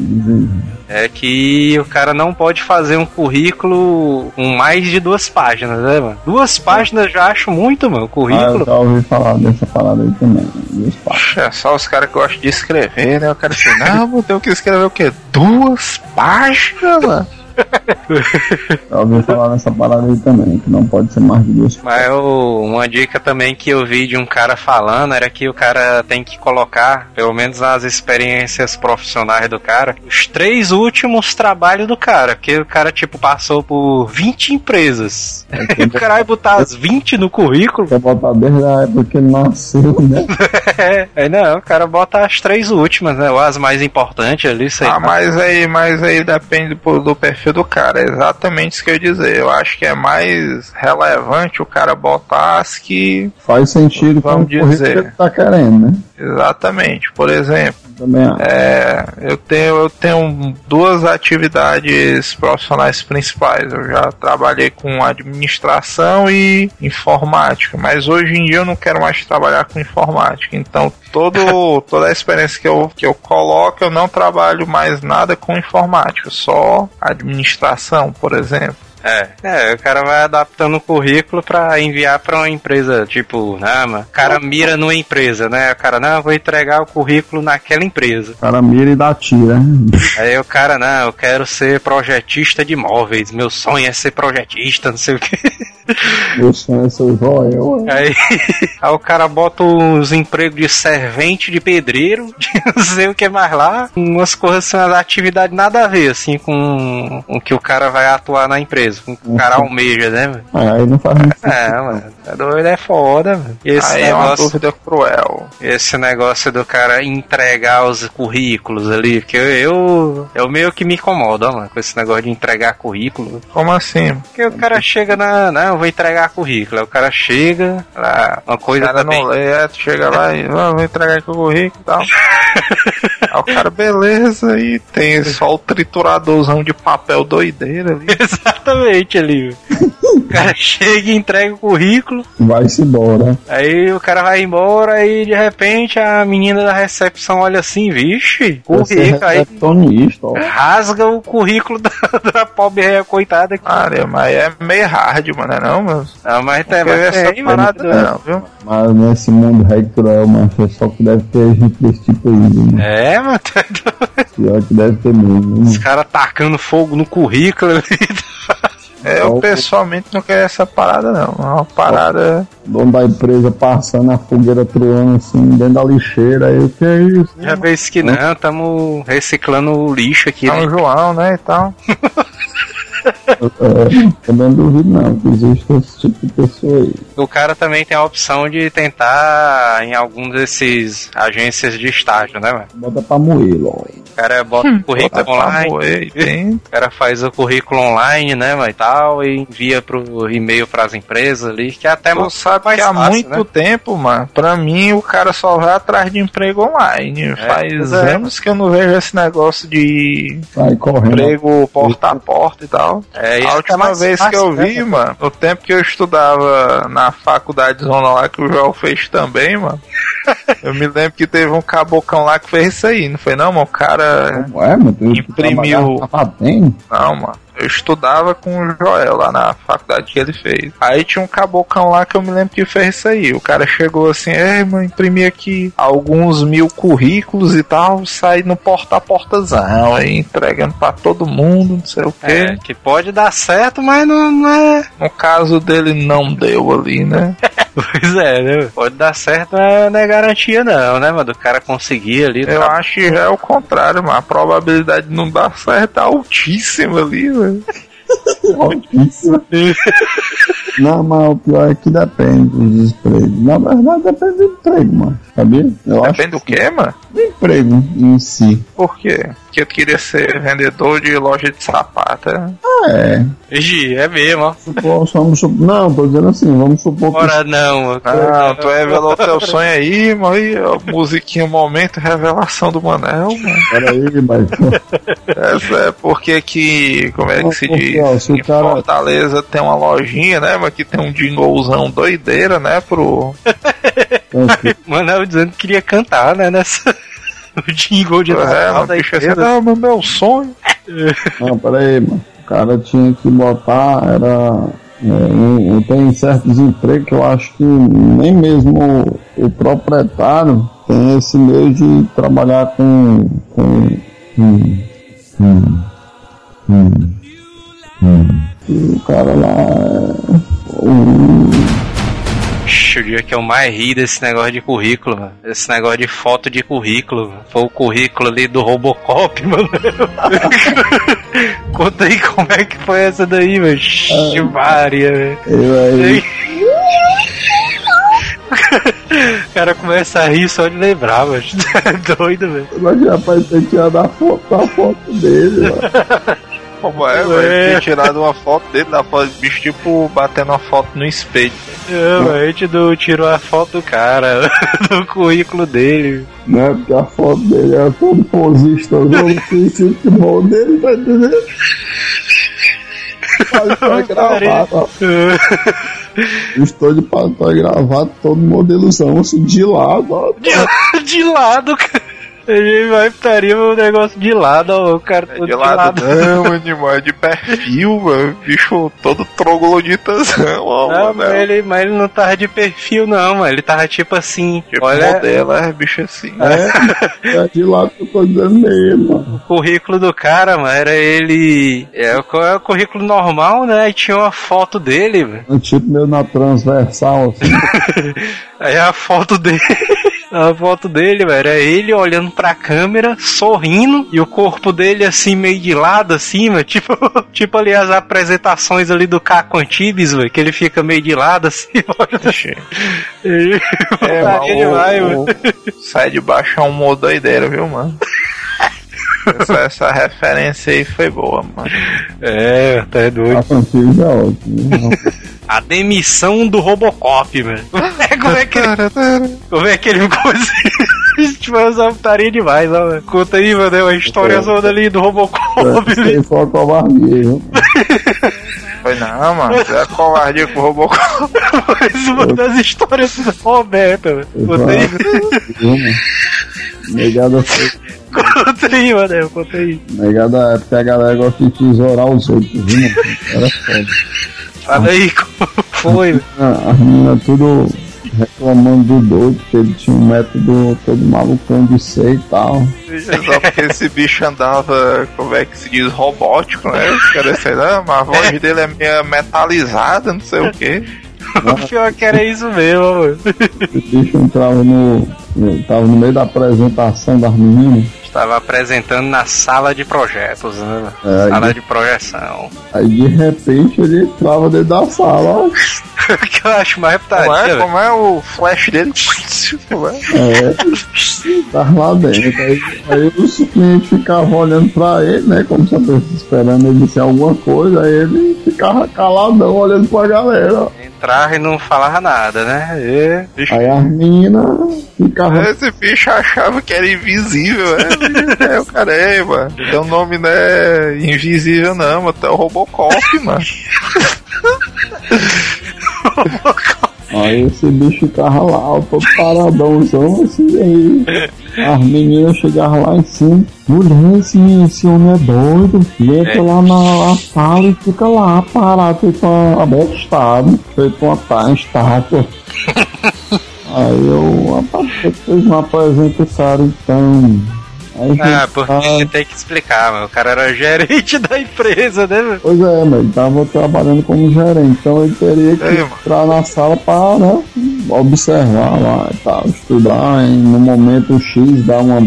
é que o cara não pode fazer um currículo com mais de duas páginas, né, mano? Duas páginas eu já acho muito, mano, Ah, eu currículo. já ouvi falar dessa parada aí também. Deus pai. É só os caras que gostam de escrever, né? O cara assim, não, [LAUGHS] vou ter que escrever o quê? Duas páginas, mano? Já ouvi falar nessa parada aí também, que não pode ser mais de duas Mas eu- uma dica também que eu vi de um cara falando era que o cara tem que colocar, pelo menos nas experiências profissionais do cara, os três últimos trabalhos do cara. Porque o cara, tipo, passou por 20 empresas. [LAUGHS] E o cara vai botar as 20 no currículo. Quer botar desde a época que ele nasceu, né? [LAUGHS] É, aí não, o cara bota as três últimas, né? Ou as mais importantes ali, sei Ah, lá. mas aí, mas aí depende do, do perfil do cara. É exatamente isso que eu ia dizer. Eu acho que é mais relevante o cara botar as que. Faz sentido Vamos dizer. que ele tá querendo, né? Exatamente. Por exemplo, Também é, eu, tenho, eu tenho duas atividades profissionais principais. Eu já trabalhei com administração e informática, mas hoje em dia eu não quero mais trabalhar com informática. Então, todo, [LAUGHS] toda a experiência que eu, que eu coloco, eu não trabalho mais nada com informática, só administração, por exemplo. É, é, o cara vai adaptando o currículo pra enviar pra uma empresa, tipo, não, mano, o cara mira numa empresa, né? O cara, não, eu vou entregar o currículo naquela empresa. O cara mira e dá tira. [LAUGHS] Aí o cara, não, eu quero ser projetista de imóveis, meu sonho é ser projetista, não sei o que. Meu sonho é ser o Joel. é. Aí, [LAUGHS] aí o cara bota os empregos de servente de pedreiro, [LAUGHS] de não sei o que mais lá, umas coisas assim, umas atividades nada a ver, assim, com o que o cara vai atuar na empresa, com o cara almeja, né, mano? Ah, Aí não faz muito É, mano, tá doido, é foda, mano. Esse aí é uma negócio, dúvida cruel. esse negócio do cara entregar os currículos ali, porque eu, eu, eu meio que me incomodo, ó, mano, com esse negócio de entregar currículo. Como assim? Porque o cara chega na. Não, vou entregar currículo. Aí o cara chega, lá, uma O coisa cara também. não lê, é, chega lá e "Ah, vou entregar aqui o currículo e tal. [LAUGHS] Aí o cara, beleza, e tem só o trituradorzão de papel doideira ali. [LAUGHS] Exatamente ali. O cara chega e entrega o currículo, Vai-se embora. aí o cara vai embora e de repente a menina da recepção olha assim, vixe, é currículo aí. Rasga o currículo da, [LAUGHS] da pobre réia coitada aqui. Cara, mas é meio hard, mano, é não, mano? Não, mas mas essa tem, parada mano. não, viu? Mas nesse mundo rei cruel, mas é só que deve ter gente desse tipo aí, né? É, doido. [LAUGHS] Pior que deve ter mesmo. Os né? caras tacando fogo no currículo ali. É, eu pessoalmente não quero essa parada, não. É uma parada. O dono da empresa passando a fogueira truando assim dentro da lixeira. Aí o que é isso? Já vez que não, estamos reciclando o lixo aqui. São né? João, né? E tal. [LAUGHS] [LAUGHS] É, também não duvido não que existe esse tipo de pessoa aí. O cara também tem a opção de tentar em algum desses agências de estágio, né, mano? Bota pra moer, logo. O cara bota o currículo Bota pra online. moer e. O cara faz o currículo online, né, mano, e tal, e envia pro e-mail pras empresas ali, que é até mais sabe mais que há fácil, muito né? tempo, mano, pra mim o cara só vai atrás de emprego online. Faz pois é. anos que eu não vejo esse negócio de correndo. emprego porta a porta e tal. Tal. É, e a última vez que fácil, eu né? vi, mano, no tempo que eu estudava na faculdade zona lá, que o Joel fez também, mano. [LAUGHS] Eu me lembro que teve um cabocão lá que fez isso aí, não foi não, mano? O cara Ué, mas tu Imprimiu. Não, mano. Eu estudava com o Joel lá na faculdade que ele fez. Aí tinha um cabocão lá que eu me lembro que fez isso aí. O cara chegou assim, é, mano, imprimi aqui alguns mil currículos e tal, sai no porta a portazão, aí entregando pra todo mundo, não sei o quê. É, que pode dar certo, mas não, não é. No caso dele não deu ali, né? [LAUGHS] Pois é, né? Pode dar certo, mas não é garantia, não, né, mano? Do cara conseguir ali. Eu acho que já é o contrário, mano. A probabilidade de não dar certo é altíssima ali, velho. Altíssima. [LAUGHS] Não, mas o pior é que depende dos empregos. Na verdade, depende do emprego, mano. Sabia? Eu acho Depende do quê, mano? do emprego em si. Por quê? Porque eu queria ser vendedor de loja de sapato. é? Ah, é. Ixi, é mesmo, ó. Supor, vamos supor, não, tô dizendo assim, vamos supor que. Ora não, mano. Ah, tu revelou teu sonho aí, mano. E a musiquinha Momento Revelação do Manel, mano. Peraí, mas. Essa é porque que, como é que se diz? Em cara- Fortaleza tem uma lojinha, né? Que tem um jinglezão doideira, né? Pro. [LAUGHS] Mano, eu dizendo que queria cantar, né? Nessa. [LAUGHS] O jingle de É, mano, bicho meu sonho. Não, peraí, mano. O cara tinha que botar, era. é, tem certos empregos que eu acho que nem mesmo o, o proprietário tem esse meio de trabalhar com. com hum, hum, hum, hum. E o cara lá é. Um- o dia que eu mais ri desse negócio de currículo, mano. Esse negócio de foto de currículo, mano. Foi o currículo ali do Robocop, [LAUGHS] mano. Conta aí como é que foi essa daí, mano. Maria, velho. O cara começa a rir só de lembrar, mano. [LAUGHS] É doido, velho. Mas rapaz, que tirar da foto, da foto dele, mano. [LAUGHS] Como é, velho? Tinha tirado uma foto dele, da foto, bicho, tipo, batendo uma foto no espelho. É, a gente do, tirou a foto do cara, [LAUGHS] do currículo dele. né? Porque a foto dele era todo posista, eu não sei que bom dele, tá entendendo? Paletó e gravata, ó. Estou de paletó e gravata, todo modelozão, assim, de lado, ó. De, de lado, cara. A gente vai putaria o negócio de lado, ó, o cara todo De lado, não, animal, é de perfil, mano. Bicho todo trogloditazão, ó, Não, mano. mas ele, mas ele não tava de perfil, não, mano. Ele tava tipo assim. Tipo, olha modelo, é bicho assim. É, é de lado que eu tô dizendo mesmo, mano. o currículo do cara, mano. Era ele. É o, é o currículo normal, né? E tinha uma foto dele, velho. É Tipo meio na transversal, assim. [LAUGHS] Aí a foto dele. A foto dele, velho, era ele olhando pra câmera, sorrindo, e o corpo dele assim, meio de lado, assim, velho, [LAUGHS] tipo, tipo ali as apresentações ali do Caco Antibes, velho, que ele fica meio de lado, assim, [LAUGHS] olha. Ele É, o, mano. o Sai de baixo é um humor doideira, viu, mano? essa, essa referência aí foi boa, mano. É, tá doido. A franquia é ótimo. A demissão do Robocop, velho. É, como é que ele, como é que ele ficou assim? [LAUGHS] Tipo, essa putaria demais, ó, velho. Conta aí, mano, é uma história zona ali do Robocop. Isso aí foi uma covardia, viu? Foi não, mano. É covardia com o Robocop. Mas uma das histórias do Roberto, velho. Conta aí? Negada foi. conta aí, mano, conta aí. Negada é porque a galera gosta de tesourar os outros, viu, mano? Era foda. Fala aí [LAUGHS] como foi, As meninas tudo reclamando do doido, porque ele tinha um método todo malucão de ser e tal. Só porque esse bicho andava, como é que se diz, robótico, né? Os caras, sei lá, mas a voz dele é meio metalizada, não sei o quê. O pior que era isso mesmo, mano. O bicho entrava no. Tava no meio da apresentação das meninas. Estava apresentando na sala de projetos, né? É, sala aí- de projeção. Aí de repente ele entrava dentro da sala, ó. [LAUGHS] O que eu acho mais Como putaria, é, velho. como é o flash dele? [LAUGHS] Como é? É, tava lá dentro. Aí, aí os clientes ficavam olhando pra ele, né? Como se eu estivesse esperando ele dizer alguma coisa, aí ele ficava caladão olhando pra galera. Entrava e não falava nada, né? E... Aí as meninas ficavam. Esse bicho achava que era invisível, é, é o cara é, mano. Teu nome não é invisível, não, mano. Tu é o Robocop, mano. [LAUGHS] Aí esse bicho ficava lá, todo paradãozão assim, aí as meninas chegavam lá em cima, mulher, esse, esse homem é doido, e entra É. lá na, sala e fica lá parado, feito uma abestado, feito uma tá, estátua. [LAUGHS] Aí eu, rapaz, apresentam esse cara então. Ah, porque você tem que explicar, mano. O cara era gerente [LAUGHS] da empresa, né, meu? Pois é, mas ele tava trabalhando como gerente, então ele teria que É, entrar na sala para né, observar lá e tal, estudar, e no momento X dar uma,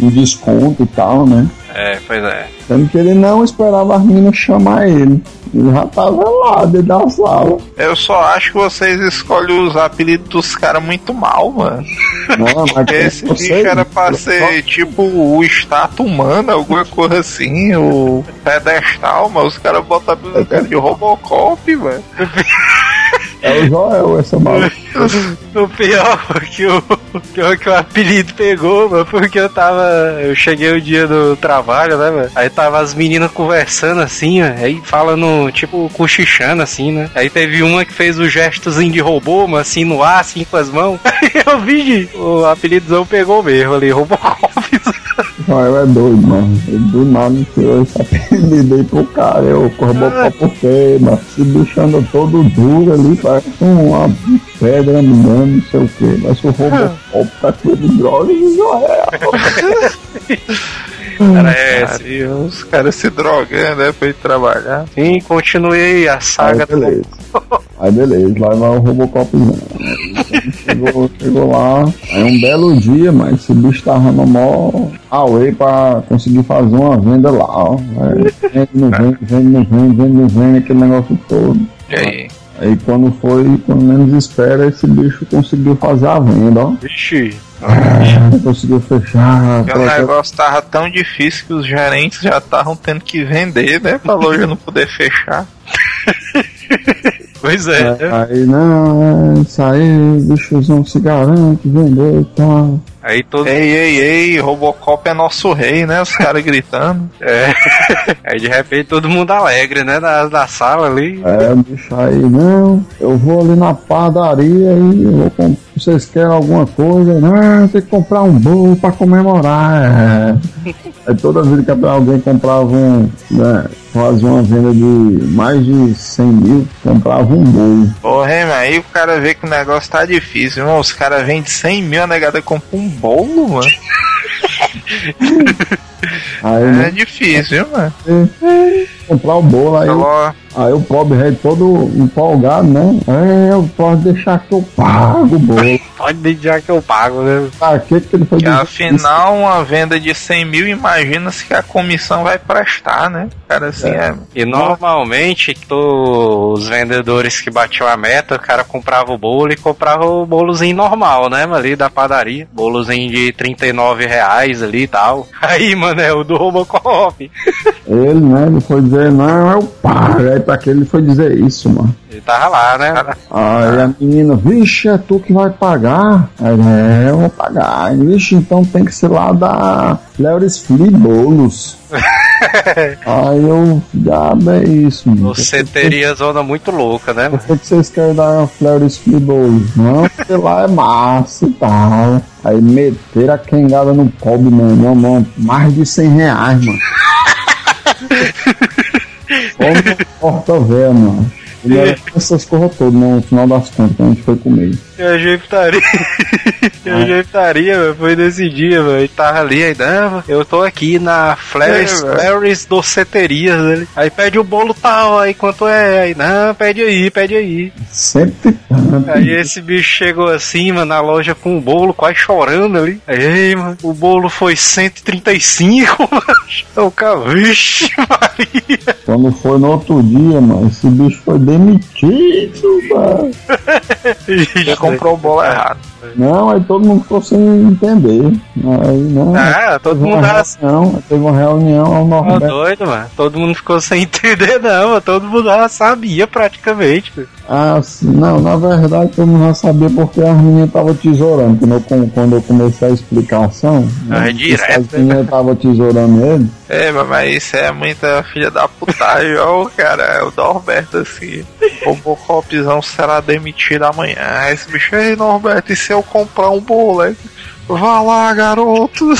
um desconto e tal, né? É, pois é. Sendo que ele não esperava as meninas chamar ele. Ele já tava lá dentro da sala. Eu só acho que vocês escolhem os apelidos dos caras muito mal, mano. Não, mas [LAUGHS] esse bicho era pra ser tipo o estátua humana, alguma coisa assim, o pedestal, mas os caras botam a cara de Robocop, mano. [LAUGHS] É o Joel, essa maluca. [LAUGHS] O pior que o, o pior que o apelido pegou, mano, porque eu tava. Eu cheguei o dia do trabalho, né, mano? Aí tava as meninas conversando assim, ó, aí falando, tipo, cochichando assim, né? Aí teve uma que fez o gestozinho de robô, mano, assim no ar, assim com as mãos. [LAUGHS] Aí eu vi, o apelidozão pegou mesmo ali, Robocop. Joel é doido, mano. Ele do nada apelido aí [LAUGHS] pro cara. Eu corrobou por quê, mano? Esse bicho anda todo duro ali, parece uma pedra andando, não sei o quê. Mas o [LAUGHS] Robocop tá cheio de drogas e Joel. [LAUGHS] Era esse. Aí os caras se drogando, né, pra ir trabalhar. Sim, continuei a Aí saga do beleza. [LAUGHS] Aí beleza, lá vai o Robocopzão. Aí chegou, chegou lá, aí um belo dia, mas esse bicho tava no maior away pra conseguir fazer uma venda lá, ó. Aí, Vende, não vende, vende, não vende, vende, não vende, aquele negócio todo. E aí? Aí quando foi, quando menos espera, esse bicho conseguiu fazer a venda, ó. Vixe. Conseguiu fechar. Porque o negócio tava tão difícil que os gerentes já estavam tendo que vender, né? Pra loja não poder fechar. [LAUGHS] Pois é. Aí, não, é, isso aí, o bichozão se garante, vendeu e tal. Aí todo. Ei, ei, ei, Robocop é nosso rei, né? Os caras gritando. É. [LAUGHS] Aí de repente todo mundo alegre, né? Da, da sala ali. É, bicho aí, não, eu vou ali na padaria e vou com... vocês querem alguma coisa? Não, tem que comprar um bolo pra comemorar. É. Aí toda vez que alguém comprava um, né, fazia uma venda de mais de 100 mil, comprava um bolo. Porra, aí o cara vê que o negócio tá difícil, irmão. Os caras vendem 100 mil, a negada compra um bolo, mano. [LAUGHS] [LAUGHS] Aí, É né, difícil, viu, mano? Comprar o bolo, aí, Falou, aí o pobre rei todo empolgado, né? É, eu posso deixar que eu pago o bolo. Pode deixar que eu pago, né? Pra que que ele foi que afinal uma venda de 100 mil, imagina-se que a comissão vai prestar, né? Cara, assim, é. E normalmente to- os vendedores que batiam a meta, o cara comprava o bolo e comprava o bolozinho normal, né? Ali da padaria. Bolozinho de 39 reais ali e tal. [LAUGHS] Aí, mano, é o do Robocop. Ele, né? Ele foi dizer, não, eu pago. Aí pra que ele foi dizer isso, mano? Ele tava lá, né? Aí a menina, vixe, é tu que vai pagar? Aí, é, eu vou pagar. Aí, Vixe, então tem que ser lá da Flores Flea Bolos. [LAUGHS] Aí eu, diabo é isso, mano. Você teria zona muito louca, né? Por que vocês querem dar Flores Flea Bolos? Não, porque lá é massa e tal. Aí meteram a quengada no pobre, mano. Não, não, mais de 100 reais, mano. [LAUGHS] Porta velha, mano. Ele era essas coisas todas, né? no final das contas, a gente foi comer. E a jeitaria. [LAUGHS] e a jeitaria, mano, foi nesse dia, mano. Ele tava ali, aí, não, eu tô aqui na Flares, É, velho. Flares Doceterias. Ele. Aí pede o bolo tal, aí quanto é? Aí, não, pede aí, pede aí. Sempre. Aí esse bicho chegou assim, mano, na loja com o bolo, quase chorando ali. Aí, mano, o bolo foi 135, mano. Eu, cara, vixe, Maria. Quando foi no outro dia, mano, esse bicho foi demitido, mano. [LAUGHS] comprou o bolo errado. Não, aí todo mundo ficou sem entender. Aí, não. Ah, todo teve mundo uma assim. reunião, teve uma reunião ao Tá Norberto. doido, mano. Todo mundo ficou sem [LAUGHS] entender, não. mano. Todo mundo já sabia praticamente. mano. Ah, não, na verdade todo mundo já sabia porque as meninas estavam tesourando. Quando quando eu comecei a explicação, Ah, né, é direto, as meninas estavam tesourando ele. É, mas- isso é muita filha da putagem, [LAUGHS] ó, cara. É o Norberto assim. O Robocopzão será demitido amanhã. Aí Esse bicho, ei, Norberto, e se eu comprar um bolo? Vá lá, garoto. [LAUGHS]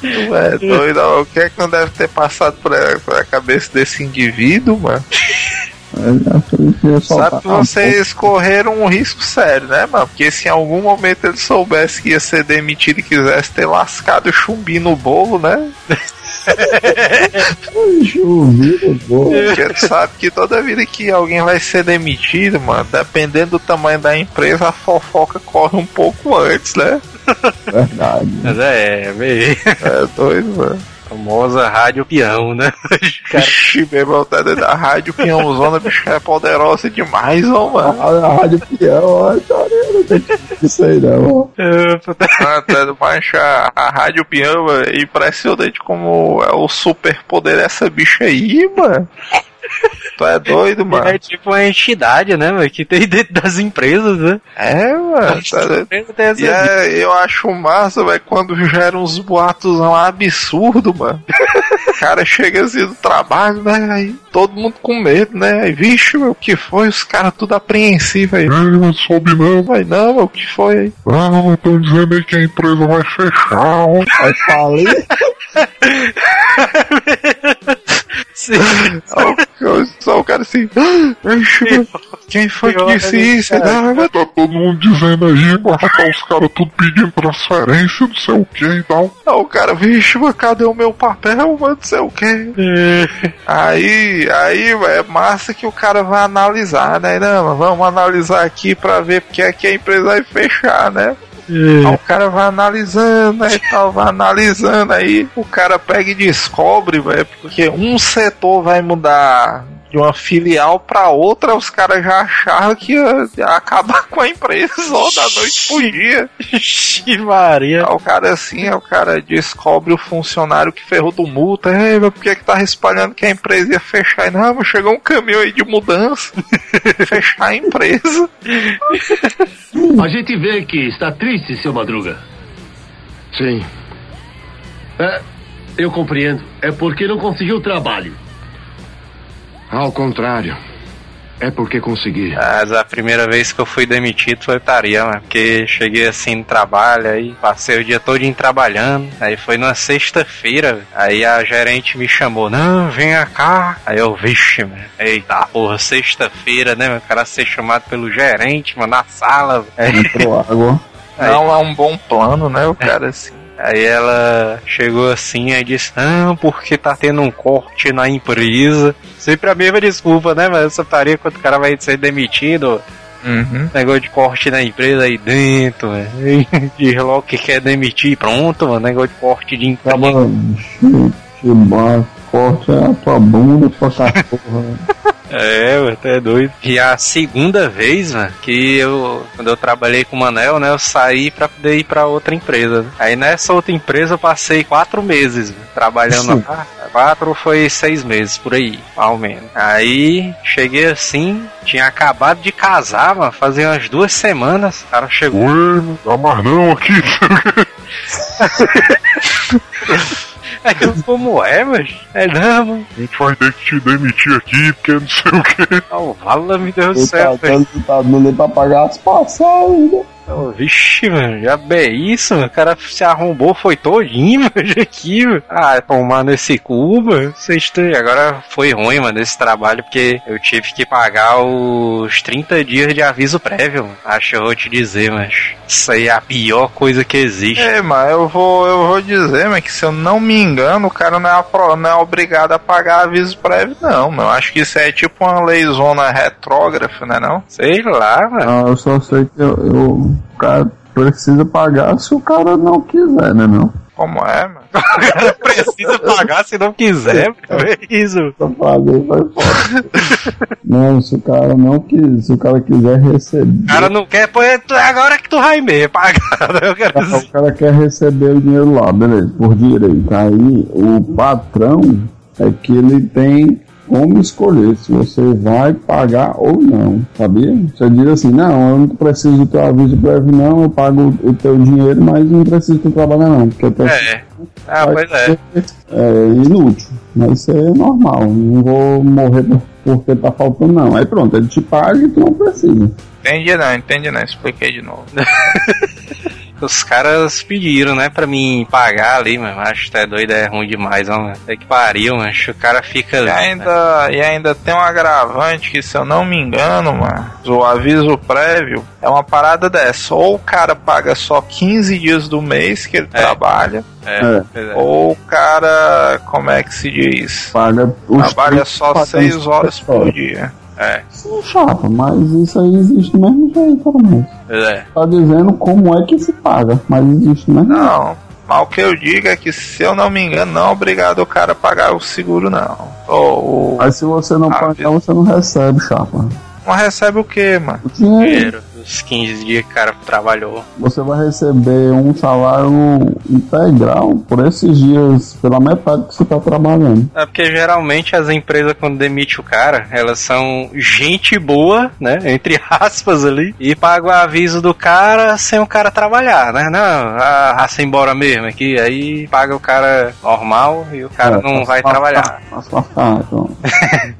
Tu é doido, ó. o que é que não deve ter passado por a, por a cabeça desse indivíduo, mano? Sabe que vocês correram um risco sério, né, mano? Porque se em algum momento ele soubesse que ia ser demitido e quisesse ter lascado o chumbi no bolo, né? Porque sabe que toda vida que alguém vai ser demitido, mano, dependendo do tamanho da empresa, a fofoca corre um pouco antes, né? Verdade. Mas é, meio. É doido, mano. Famosa rádio peão, né? [LAUGHS] Vixe, meu irmão, tá dentro da rádio peãozona, bicho, é poderosa demais, ó, mano. A, a rádio peão, ó, não tem isso aí não. Ah, tá, mas a, a rádio peão mano, é impressionante como é o superpoder dessa bicha aí, mano. Tu é doido, mano. É tipo uma entidade, né, mano? Que tem dentro das empresas, né? É, mano. Tá E é, eu acho massa, velho, quando geram uns boatos absurdo, mano. [LAUGHS] O cara chega assim do trabalho, né? Aí todo mundo com medo, né? Aí, vixe, meu, o que foi? Os caras tudo apreensivos aí. Ei, não soube não. Vai, não, meu, o que foi aí? Ah, estão dizendo aí que a empresa vai fechar. Aí falei, [LAUGHS] Sim. Só, o- só o cara assim, "Ah, quem foi que disse isso? Não, mas Tá todo mundo dizendo aí, tá os caras tudo pedindo transferência, não sei o que e tal. Aí o cara, vixe, mas cadê o meu papel, mano, não sei o que. Aí, aí, véio, é massa que o cara vai analisar, né? Não, vamos analisar aqui pra ver porque é que a empresa vai fechar, né? Aí o cara vai analisando aí tal, vai analisando aí, o cara pega e descobre, velho, porque um setor vai mudar de uma filial pra outra, os caras já acharam que ia, ia acabar com a empresa só da noite pro dia. Ixi, Maria. Aí o cara assim, aí o cara descobre o funcionário que ferrou do multa. Ei, mas por que que tá espalhando que a empresa ia fechar? E, Não, mas chegou um caminhão aí de mudança. [LAUGHS] fechar a empresa. A gente vê que está triste, seu Madruga. Sim. É, eu compreendo. É porque não conseguiu trabalho. Ao contrário. É porque consegui. Mas a primeira vez que eu fui demitido foi taria, mano. Porque cheguei assim no trabalho, aí passei o dia todo trabalhando. Aí foi numa sexta-feira. Aí a gerente me chamou, não, venha cá. Aí eu, vixe, mano. Eita porra, sexta-feira, né, meu? O cara ser chamado pelo gerente, mano, na sala. Aí, entrou água. Não é um bom plano, né? O cara assim. Aí ela chegou assim e disse, não, porque tá tendo um corte na empresa. Sempre a mesma desculpa, né, mas essa taria quando o cara vai ser demitido. Uhum. Negócio de corte na empresa aí dentro, mano. [LAUGHS] Diz logo que quer demitir, pronto, mano. Negócio de corte de empresa. Acaba, corte a tua bunda, tua cachorra. [LAUGHS] É, tu é doido. E a segunda vez, mano, que eu, quando eu trabalhei com o Manel, né, eu saí pra poder ir pra outra empresa. né. Aí nessa outra empresa eu passei quatro meses mano, trabalhando lá. Quatro foi seis meses, por aí, ao menos. Aí cheguei assim, tinha acabado de casar, mano, fazia umas duas semanas. O cara chegou. Ué, não dá mais não aqui. [LAUGHS] Aí eu, como é, mas? É, não, mano. A gente vai ter que te demitir aqui, porque não sei o que. Oh, Deus do Tu céu, tá tá dando pra pagar as passagens. né? Oh, vixe, mano, já bem isso, mano. O cara se arrombou, foi todinho, [LAUGHS] mano, aqui, mano. Ah, tomar nesse cu, mano. Têm- Agora foi ruim, mano, esse trabalho, porque eu tive que pagar os 30 dias de aviso prévio, mano. Acho que eu vou te dizer, mas isso aí é a pior coisa que existe. É, mas eu vou, eu vou dizer, mas que se eu não me engano, o cara não é, apro- não é obrigado a pagar aviso prévio, não. Mas eu acho que isso é tipo uma leizona retrógrafa, né não? Sei lá, mano. Ah, eu só sei que eu, eu- o cara precisa pagar se o cara não quiser, né não? Como é, mano? [LAUGHS] Precisa pagar se não quiser, é isso. Eu falei, vai fora. Não, se o cara não quiser, se o cara quiser receber. O cara não quer, pô, é tu- agora que tu vai mesmo pagar. né? Eu quero dizer. O cara quer receber o dinheiro lá, beleza, por direito. Aí o patrão é que ele tem como escolher se você vai pagar ou não, sabia? Você diz assim, não, eu não preciso do teu aviso prévio não, eu pago o teu dinheiro, mas não preciso que tu trabalhe não, porque teu É. Ah, pois é. é inútil, vai ser normal, não vou morrer por- porque tá faltando não. Aí pronto, ele te paga e tu não precisa. Entendi não, entendi não. Expliquei de novo. [LAUGHS] Os caras pediram, né, pra mim pagar ali, mano. Acho que é doido, é ruim demais, ó, mano. É que pariu, mano. O cara fica. E ainda, e ainda tem um agravante que, se eu não me engano, mano, o aviso prévio é uma parada dessa. Ou o cara paga só 15 dias do mês que ele trabalha, É, pois é. ou o cara, como é que se diz? Paga os Trabalha 30 só patrões 6 horas por dia. É, Sim, chapa, mas isso aí existe do mesmo jeito, pelo menos. é. Tá dizendo como é que se paga, mas existe do mesmo jeito. Não, mas o que eu digo é que, se eu não me engano, não é obrigado o cara a pagar o seguro, não. Ou o- Mas se você não Ah, pagar, você não recebe, chapa. não recebe o que, mano? O dinheiro, Dinheiro, os 15 dias que o cara trabalhou. você vai receber um salário integral por esses dias, pela metade que você tá trabalhando. É porque geralmente as empresas, quando demitem o cara, elas são gente boa, né? Entre [LAUGHS] aspas ali, e pagam o aviso do cara sem o cara trabalhar, né? Não, ah, raça embora mesmo aqui, aí paga o cara normal e o cara É, não vai trabalhar. ficar, então.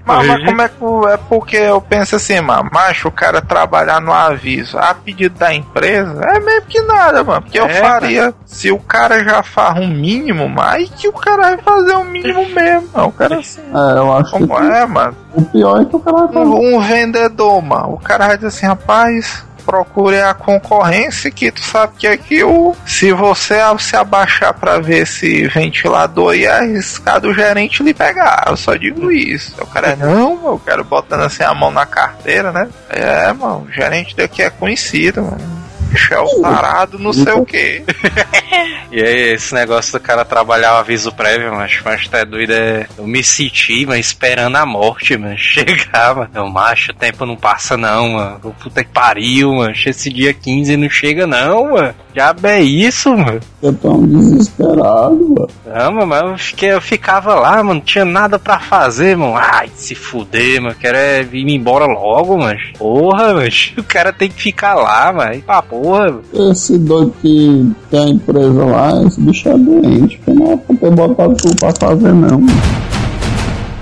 Mas, mas como é que. É porque eu penso assim, mano, macho, o cara trabalhar no aviso a pedido da empresa é mesmo que nada, mano. Porque eu É, faria. Se o cara já faz um mínimo, mas que o cara vai fazer o mínimo [LAUGHS] mesmo, mano. O cara assim. É, eu acho que Como é, mano? o pior é que o cara vai fazer. Um, um vendedor, mano. O cara vai dizer assim, rapaz. Procure a concorrência que tu sabe que aqui o. Se você se abaixar pra ver esse ventilador aí, é arriscado o gerente lhe pegar. Eu só digo isso. O cara, não, mano, o cara botando assim a mão na carteira, né? É, mano, o gerente daqui é conhecido, mano. Michel Tarado, não sei o que. [LAUGHS] E aí, esse negócio do cara trabalhar o aviso prévio, mas mas tá doido, é. Eu me senti, mas esperando a morte, mano. [LAUGHS] Chegar, mano. Eu, macho, o tempo não passa, não, mano. Puta que pariu, mano. Esse dia 15 não chega, não, mano. Diabo é isso, mano. Eu tô desesperado, mano. Não, mano, mas eu, fiquei, eu ficava lá, mano. Não tinha nada pra fazer, mano. Ai, se fuder, mano. Quero é vir embora logo, mano. Porra, mano. [LAUGHS] O cara tem que ficar lá, mano. E pra porra, mano. Esse doido que tem a empresa lá, esse bicho é doente, que não é pra ter botado pra fazer, não.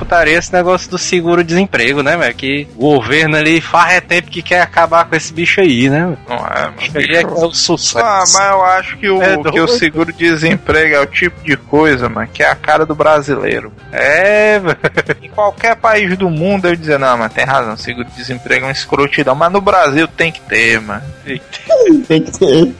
Putaria esse negócio do seguro-desemprego, né, velho? Que o governo ali faz é tempo que quer acabar com esse bicho aí, né? Não é, Isso aí é que é o sucesso. Ah, mas eu acho que o, É que o seguro-desemprego é o tipo de coisa, mano, que é a cara do brasileiro. É, velho. Em qualquer país do mundo eu dizer, não, mas tem razão, seguro-desemprego é uma escrotidão, mas no Brasil tem que ter, mano. Tem que ter.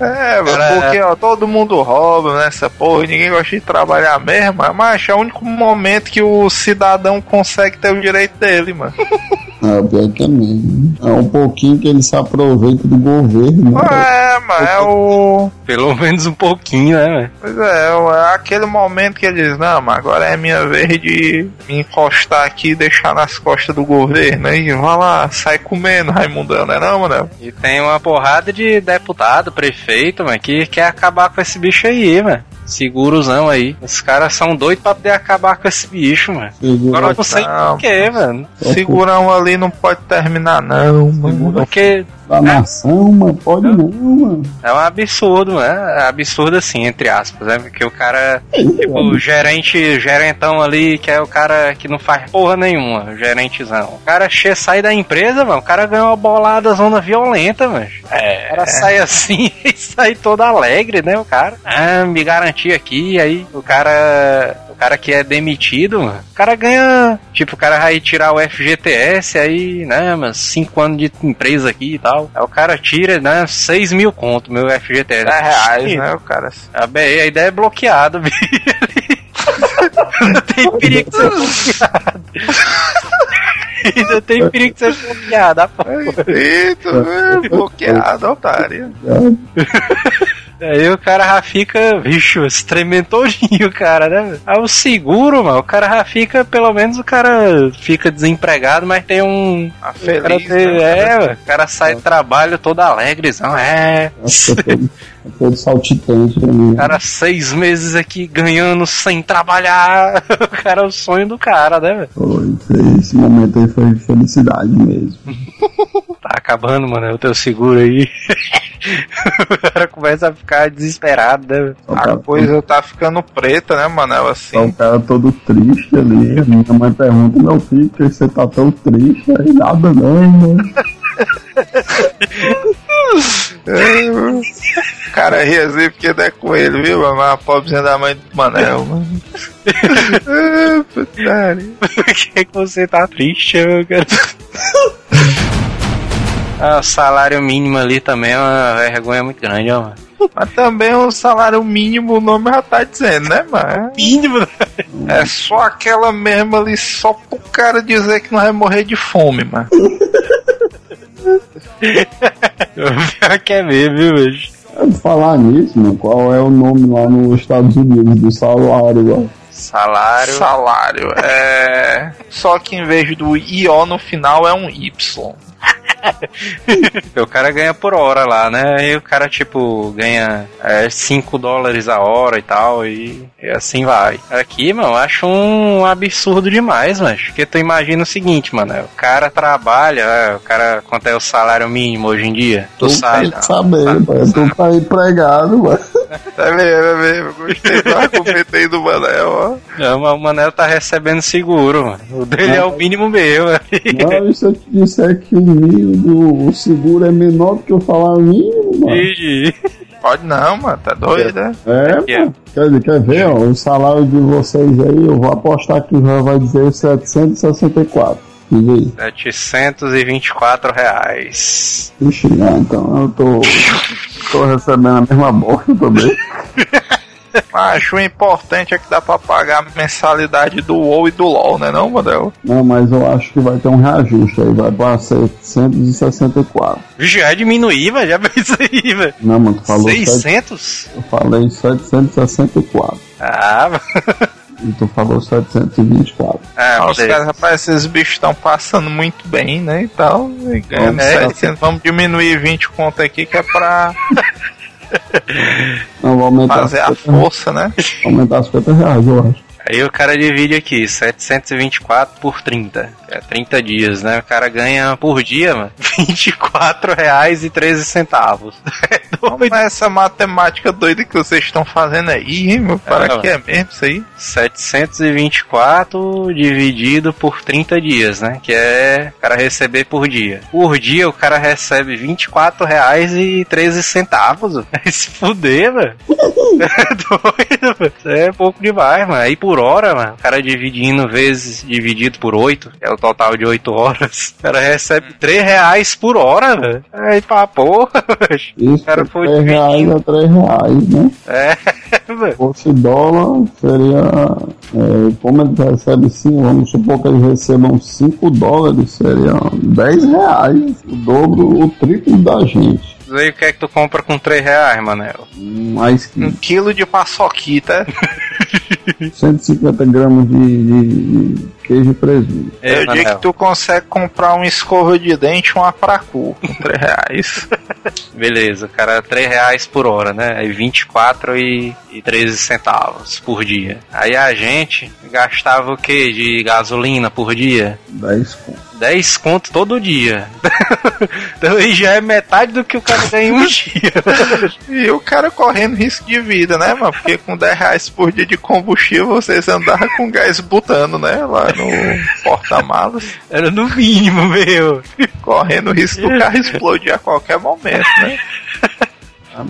É, mano, Cara. porque ó, todo mundo rouba nessa porra, ninguém gosta de trabalhar mesmo, mas é o único momento que o cidadão consegue ter o direito dele, mano. [LAUGHS] É, pior que é mesmo. É um pouquinho que ele se aproveita do governo. né? É, mano, é o. Pelo menos um pouquinho, né, velho? Pois é, é aquele momento que ele diz, não, mas agora é minha vez de me encostar aqui e deixar nas costas do governo. Aí, vai lá, sai comendo, Raimundão, não é não, mano? E tem uma porrada de deputado, prefeito, mano, que quer acabar com esse bicho aí, mano. Segurozão aí. Os caras são doidos pra poder acabar com esse bicho, mano. Segura- Agora eu não sei Não. por quê, mano. Segurão ali não pode terminar, não, mano. Porque Da nação, mano, pode não, mano. é um absurdo, né? É absurdo assim, entre aspas, né? Porque o cara, tipo, o gerente, gerentão ali, que é o cara que não faz porra nenhuma, o gerentezão. O cara che sai da empresa, mano, o cara ganha uma bolada zona violenta, mano. É. O cara sai assim [LAUGHS] e sai todo alegre, né? O cara, ah, me garanti aqui, aí o cara. O cara que é demitido, mano, o cara ganha. Tipo, o cara vai tirar o FGTS aí, né, mas 5 anos de empresa aqui e tal. Aí o cara tira, né, 6 mil conto, meu FGTS. 10 reais, né, o cara? A, BE, a ideia é [LAUGHS] bloqueado, bicho. Não tem perigo de ser bloqueado. Ainda tem perigo de ser bloqueado, a porra. Eita, é, bloqueado, otário. Aí o cara já fica, bicho, todinho, cara, né? Aí o seguro, mano, o cara já fica, pelo menos o cara fica desempregado, mas tem um. A o cara feliz, tem- né? é, o cara sai do trabalho todo alegrezão, é. É todo, é saltitante. O cara seis meses aqui ganhando sem trabalhar. [LAUGHS] O cara é o sonho do cara, né, velho? Foi, esse momento aí foi felicidade mesmo. [LAUGHS] Tá acabando, mano, é o teu seguro aí. [LAUGHS] o cara começa a ficar desesperado, né? o A cara, coisa tá ficando preta, né, Manel? Assim. o cara todo triste ali. Minha mãe pergunta, meu filho, por que você tá tão triste? Aí nada não, né? O cara ri assim porque não é com ele, viu? mano? Mas a pobrezinha da mãe do Manel, mano. [LAUGHS] Por que, que você tá triste, meu cara? [LAUGHS] Ah, o salário mínimo ali também é uma vergonha muito grande, ó, mano. Mas também o salário mínimo, o nome já tá dizendo, né, mano? Mínimo, É só aquela mesma ali, só pro cara dizer que não vai morrer de fome, mano. [LAUGHS] Pior que é mesmo, viu, bicho? Falar nisso, mano, qual é o nome lá nos Estados Unidos do salário lá? Salário. Salário. É. Só que em vez do IO no final é um Y. [LAUGHS] o cara ganha por hora lá, né? E o cara, tipo, ganha 5 dólares a hora e tal, e, e assim vai. Aqui, mano, eu acho um absurdo demais, mano. Porque tu imagina o seguinte, mano, o cara trabalha, é, o cara, quanto é o salário mínimo hoje em dia? Tu sabe. Saber, mano. Tu tá empregado, mano. [LAUGHS] Tá vendo, é mesmo? Gostei do argumento aí do Manel, ó. Não, mas o Manel tá recebendo seguro, mano. O dele é o mínimo meu. Não, eu te disser que o mínimo do o seguro é menor do que o salário mínimo, mano? Pode não, mano, tá doido, né? É, Aqui, mano. Quer, quer ver, ó, o salário de vocês aí, eu vou apostar que já vai dizer 764. Diz aí. 724 reais. Ixi, não, então eu tô, tô recebendo a mesma bosta também. [LAUGHS] Acho o importante é que dá pra pagar a mensalidade do WoW e do LoL, né não, Manel? Não, mas eu acho que vai ter um reajuste aí, vai pra 764. Vixe, vai diminuir, mas já [LAUGHS] fez aí, velho. Não, mano, tu falou, sete- 600? eu falei 764. Ah, [LAUGHS] E tu falou 724. ah Os caras, rapaz, esses bichos estão passando muito bem, né? E tal. E ganhando É. 700. Vamos diminuir 20 conto aqui que é pra Não, vou aumentar, fazer a 50, força, né? aumentar 50 reais, eu acho. Aí o cara divide aqui, 724 por 30. É 30 dias, né? O cara ganha por dia, mano, [LAUGHS] 24 reais e 13 centavos. [LAUGHS] É doido. Mas essa matemática doida que vocês estão fazendo aí, hein, meu? Para É, que é mesmo isso aí? 724 dividido por 30 dias, né? Que é o cara receber por dia. Por dia o cara recebe 24 reais e 13 centavos. [LAUGHS] Vai se fuder, mano. É doido, mano. Isso é pouco demais, mano. Aí por hora, mano, o cara dividindo vezes, dividido por 8, é o total de 8 horas. O cara recebe 3 reais por hora, velho. Aí pra porra, velho. Isso cara é foi 3 reais a 3 reais, né? É, [LAUGHS] velho. Se fosse dólar, seria. é, como eles recebem sim, vamos supor que eles recebam 5 dólares, seriam 10 reais. O dobro, o triplo da gente. Aí o que é que tu compra com 3 reais, Manel? Mais que Um quilo de paçoquita. [LAUGHS] 150 gramas de, de- de queijo e presunto. Ei, Eu digo Manel. que tu consegue comprar uma escova de dente e uma pracu com 3 reais. [LAUGHS] Beleza, o cara 3 reais por hora, né? Aí 24 e, e 13 centavos por dia. Aí a gente gastava o que de gasolina por dia? 10 conto. 10 conto todo dia. [LAUGHS] então aí já é metade do que o cara ganha em um dia. [LAUGHS] E o cara correndo risco de vida, né, mano? Porque com 10 reais por dia de combustível, vocês andavam com gás butano, né? Lá no porta-malas. Era no mínimo, meu. Correndo o risco do carro explodir a qualquer momento, né? Ah,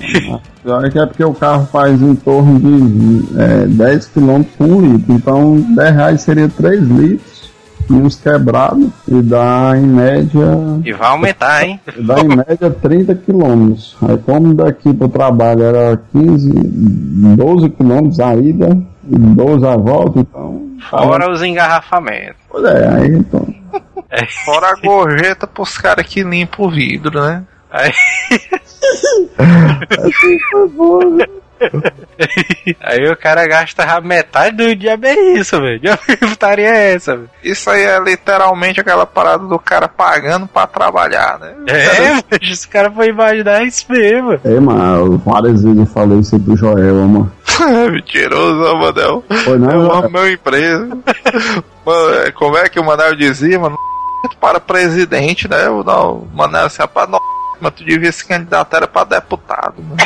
Pior é que é porque o carro faz em torno de é, 10 km por um litro. Então 10 reais seria 3 litros. E uns quebrados. E dá em média. E vai aumentar, hein? Dá em média 30 quilômetros. Aí como daqui pro trabalho era 15, 12 quilômetros a ida 12 a volta, então. Fora os engarrafamentos. Pois é, aí então. [LAUGHS] É. Fora a gorjeta pros caras que limpam o vidro, né? Aí, [LAUGHS] Assim foi bom, né? Aí o cara gasta metade do dia bem isso, velho. Que [LAUGHS] putaria é essa, velho? Isso aí é literalmente aquela parada do cara pagando pra trabalhar, né? É, velho, esse cara foi imaginar isso mesmo. É, mano, várias vezes eu falei isso pro Joel, mano. [LAUGHS] Mentiroso, ó, Manel. Foi não, Eu Joel? amo meu emprego. [LAUGHS] Mano, é, como é que o Manel dizia, mano? Para presidente, né? O não, Manel assim, para nós, mas tu devia se candidatar pra deputado, mano.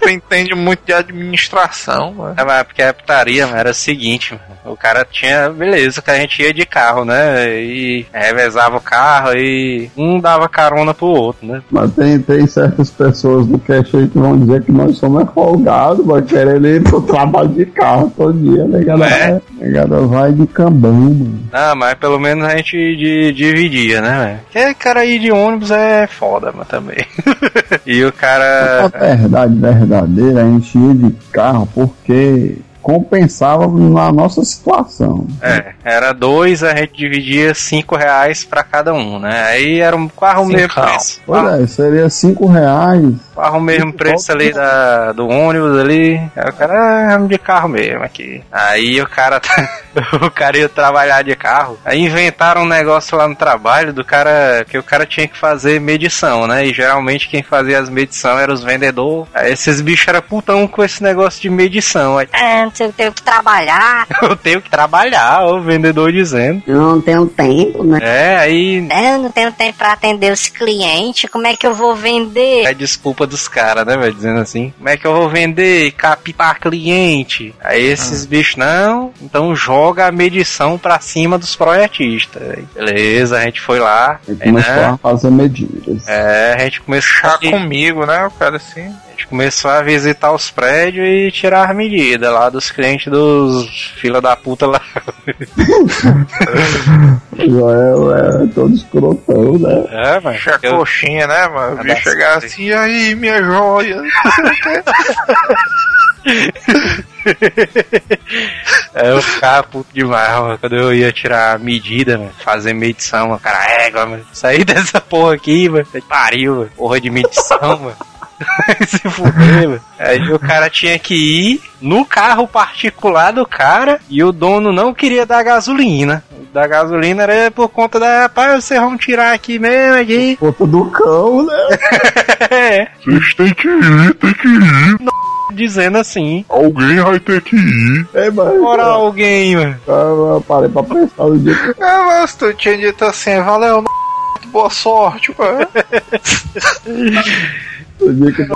Tu entende muito de administração, mano. É, mas porque a putaria mano, era o seguinte, mano, o cara tinha, beleza, que a gente ia de carro, né? E revezava o carro e um dava carona pro outro, né? Mas tem, tem certas pessoas do cash aí que vão dizer que nós somos folgados, vai querer ir pro trabalho de carro todo dia, negada. É. Negada vai de cambão, mano. Ah, mas pelo menos a gente di- dividia, né, velho? Porque cara ir de ônibus é foda, mas também. [LAUGHS] e o cara. verdade verdadeira, a gente ia de carro porque compensava na nossa situação. É, era dois, a gente dividia cinco reais pra cada um, né? Aí era um quase o mesmo preço. Pois é, seria cinco reais. Quase o mesmo preço ali da, do ônibus ali. Aí o cara é de carro mesmo aqui. Aí o cara [LAUGHS] o cara ia trabalhar de carro. Aí inventaram um negócio lá no trabalho do cara que o cara tinha que fazer medição, né? E geralmente quem fazia as medições eram os vendedores. Aí esses bichos eram putão com esse negócio de medição. Aí, É, não sei, eu tenho que trabalhar. [LAUGHS] eu tenho que trabalhar, o vendedor dizendo. Eu não tenho tempo, né? É, aí É, Eu não tenho tempo pra atender os clientes. Como é que eu vou vender? É desculpa dos caras, né, velho? Dizendo assim, como é que eu vou vender, captar cliente? Aí esses bichos, não, então joga a medição pra cima dos projetistas. Beleza, a gente foi lá. Aí, começou né? a fazer medidas. É, a gente começou Chá a, comigo, né? O cara assim. A gente começou a visitar os prédios e tirar as medidas lá dos clientes dos fila da puta lá. [LAUGHS] O Joel é todo escrotão, né? É, mas Chá eu- coxinha, né, mano? Eu chegar assim, e aí, minha joia? [LAUGHS] É, eu ficava puto demais, mano, quando eu ia tirar a medida, mano, fazer medição, mano, cara, égua, mano, sair [LAUGHS] dessa porra aqui, mano, pariu, mano, porra de medição, mano. [LAUGHS] Se fuder, mano. Aí o cara tinha que ir no carro particular do cara e o dono não queria dar gasolina. Da gasolina era por conta da, rapaz, vocês vão tirar aqui mesmo, aqui. Conta do cão, né? [LAUGHS] É, Vocês têm que ir, tem que ir. [LAUGHS] dizendo assim. Alguém vai ter que ir. É, mas. Ora alguém, mano. Eu parei pra pensar no dia que É, mas tu tinha dito assim, valeu, boa sorte, mano. No dia que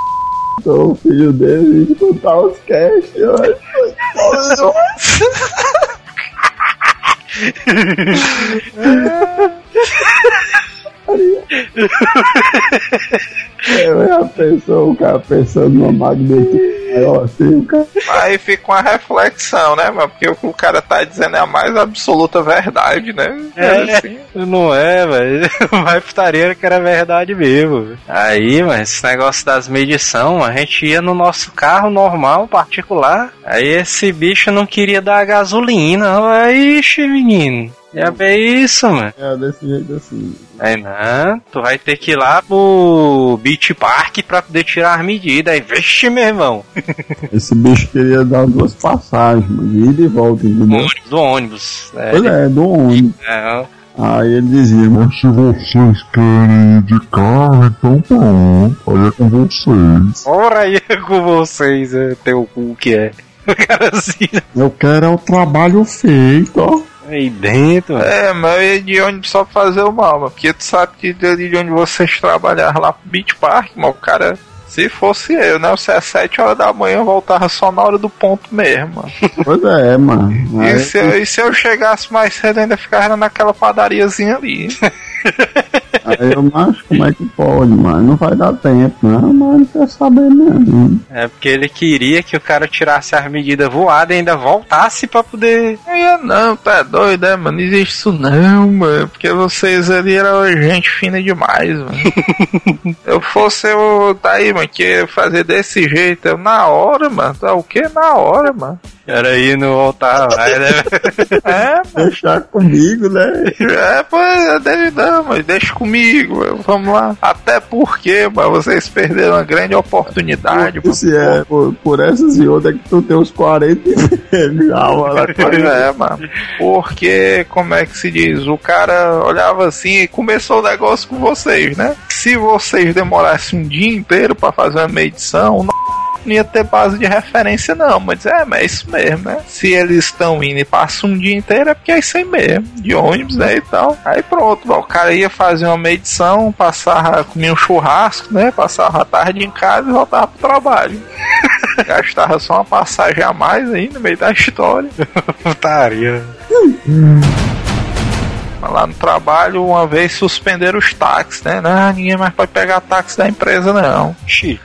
o filho dele e escutar os cash. eu acho que- [LAUGHS] É, já pensou o cara pensando numa magnetismo maior assim, o cara. Aí fica uma reflexão, né, mano? Porque o que o cara tá dizendo é a mais absoluta verdade, né? É. Assim, Não é, velho. [LAUGHS] Mas putaria que era verdade mesmo. Aí, mas esse negócio das medição, a gente ia no nosso carro normal, particular. Aí esse bicho não queria dar gasolina. Aí, ixi, menino. Já vê isso, mano. É desse jeito assim. Aí não, tu vai ter que ir lá pro Beach Park pra poder tirar as medidas. Aí, vixe, meu irmão. [LAUGHS] Esse bicho queria dar duas passagens, mano, de ida e volta, Do entendeu? ônibus, do ônibus. É, Pois é, do ônibus. é, Aí ele dizia, mas se vocês querem ir de carro, então pronto. Aí é com vocês. Ora aí com vocês, é, teu cu que é. [LAUGHS] O cara assim, eu quero é o trabalho feito, ó. Aí dentro, mano. É, mas eu ia de ônibus só pra fazer o mal, mano. Porque tu sabe que de onde vocês trabalharam lá pro Beach Park, mano, o cara. Se fosse eu, né? Se é 7 horas da manhã, eu voltava só na hora do ponto mesmo, mano. [LAUGHS] Pois é, mano. E se, eu, e se eu chegasse mais cedo, ainda ficava naquela padariazinha ali. [LAUGHS] aí eu, mas como é que pode, mano? Não vai dar tempo, não, mas não quer saber mesmo. É porque ele queria que o cara tirasse as medidas voadas e ainda voltasse pra poder. Eu não, tá doido, né, mano? Não existe isso não, mano. Porque vocês ali eram gente fina demais, mano. [LAUGHS] eu fosse eu, tá aí, mano, que ia fazer desse jeito, eu, na hora, mano. Tá o que? Na hora, mano. Era ir no voltar, vai, né? É, [LAUGHS] Deixar comigo, né? é, pô, deve dar, mano. mas deixa comigo, eu, vamos lá. Até porque, mas vocês perderam uma grande oportunidade. Se é por, por essas e outras que tu tem uns 40 já, [LAUGHS] mano. Pois é, mano. Porque, como é que se diz? O cara olhava assim e começou o negócio com vocês, né? Se vocês demorassem um dia inteiro pra fazer uma medição, não ia ter base de referência, não. Mas é, mas é isso mesmo, né? Se eles estão indo e passam um dia inteiro, é porque é isso aí mesmo. De ônibus, né? E tal. Aí pronto, o cara ia fazer uma medição, passava, comia um churrasco, né? Passava a tarde em casa e voltava pro trabalho. [LAUGHS] Gastava só uma passagem a mais aí no meio da história. [LAUGHS] Putaria. Lá no trabalho, uma vez suspenderam os táxis, né? Não, ninguém mais pode pegar táxi da empresa, não.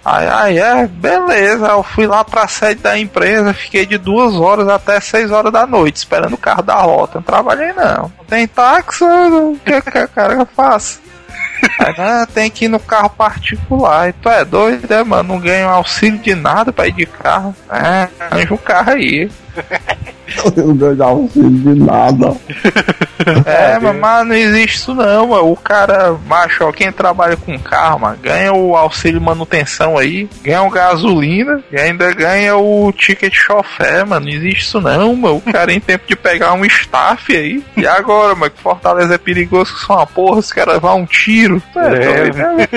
Aí, aí, é, beleza. Eu fui lá pra sede da empresa, fiquei de duas horas até seis horas da noite, esperando o carro da rota. Não trabalhei, não. Não tem táxi, o que, que a cara faz? Aí, não, tem que ir no carro particular. E tu é doido, né, mano? Não ganho auxílio de nada pra ir de carro. É, anja um carro aí. Eu não ganho auxílio de nada. [LAUGHS] É, mas, mas não existe isso não, mano. O cara, macho, ó, quem trabalha com carro, mano, ganha o auxílio manutenção aí, ganha o gasolina e ainda ganha o ticket chofé, mano. Não existe isso não, mano. O cara em tempo de pegar um staff aí. E agora, mano, que Fortaleza é perigoso que só uma porra, os caras vão um tiro. É, doido, né?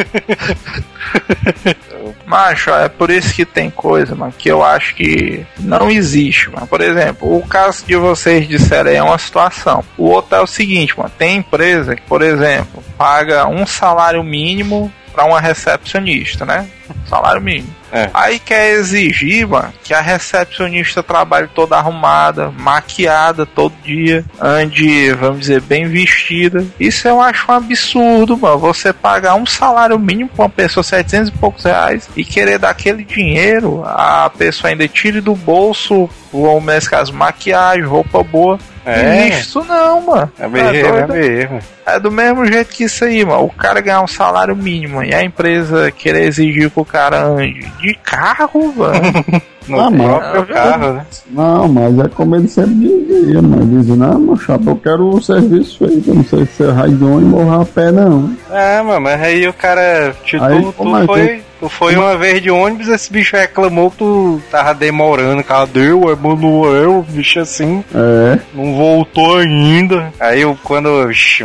[LAUGHS] Macho, é por isso que tem coisa, mano, que eu acho que não existe, mano. Por exemplo, o caso de vocês disseram é uma situação. O outro é o seguinte, mano, tem empresa que, por exemplo, paga um salário mínimo para uma recepcionista, né? Salário mínimo. É. Aí quer exigir, mano, que a recepcionista trabalhe toda arrumada, maquiada todo dia, ande, vamos dizer, bem vestida. Isso eu acho um absurdo, mano. Você pagar um salário mínimo pra uma pessoa 700 e poucos reais e querer dar aquele dinheiro, a pessoa ainda tire do bolso, ou nesse caso, maquiagem, roupa boa. É. Isso não, mano. É mesmo, é doido? mesmo. É do mesmo jeito que isso aí, mano. O cara ganhar um salário mínimo e a empresa querer exigir que o cara ande de carro, mano. [LAUGHS] No Ah, próprio carro, né? Não, mas é como ele sempre dizia, mas dizia, não, meu chapa, eu quero o serviço feito, eu não sei se vai de ônibus ou a pé, não. É, mano, mas aí o cara. Tipo, Aí, tu, é tu que- foi. Tu foi uma vez de ônibus, esse bicho reclamou que tu tava demorando. Cadê o Emanuel? Bicho assim, É, não voltou ainda. Aí eu, quando.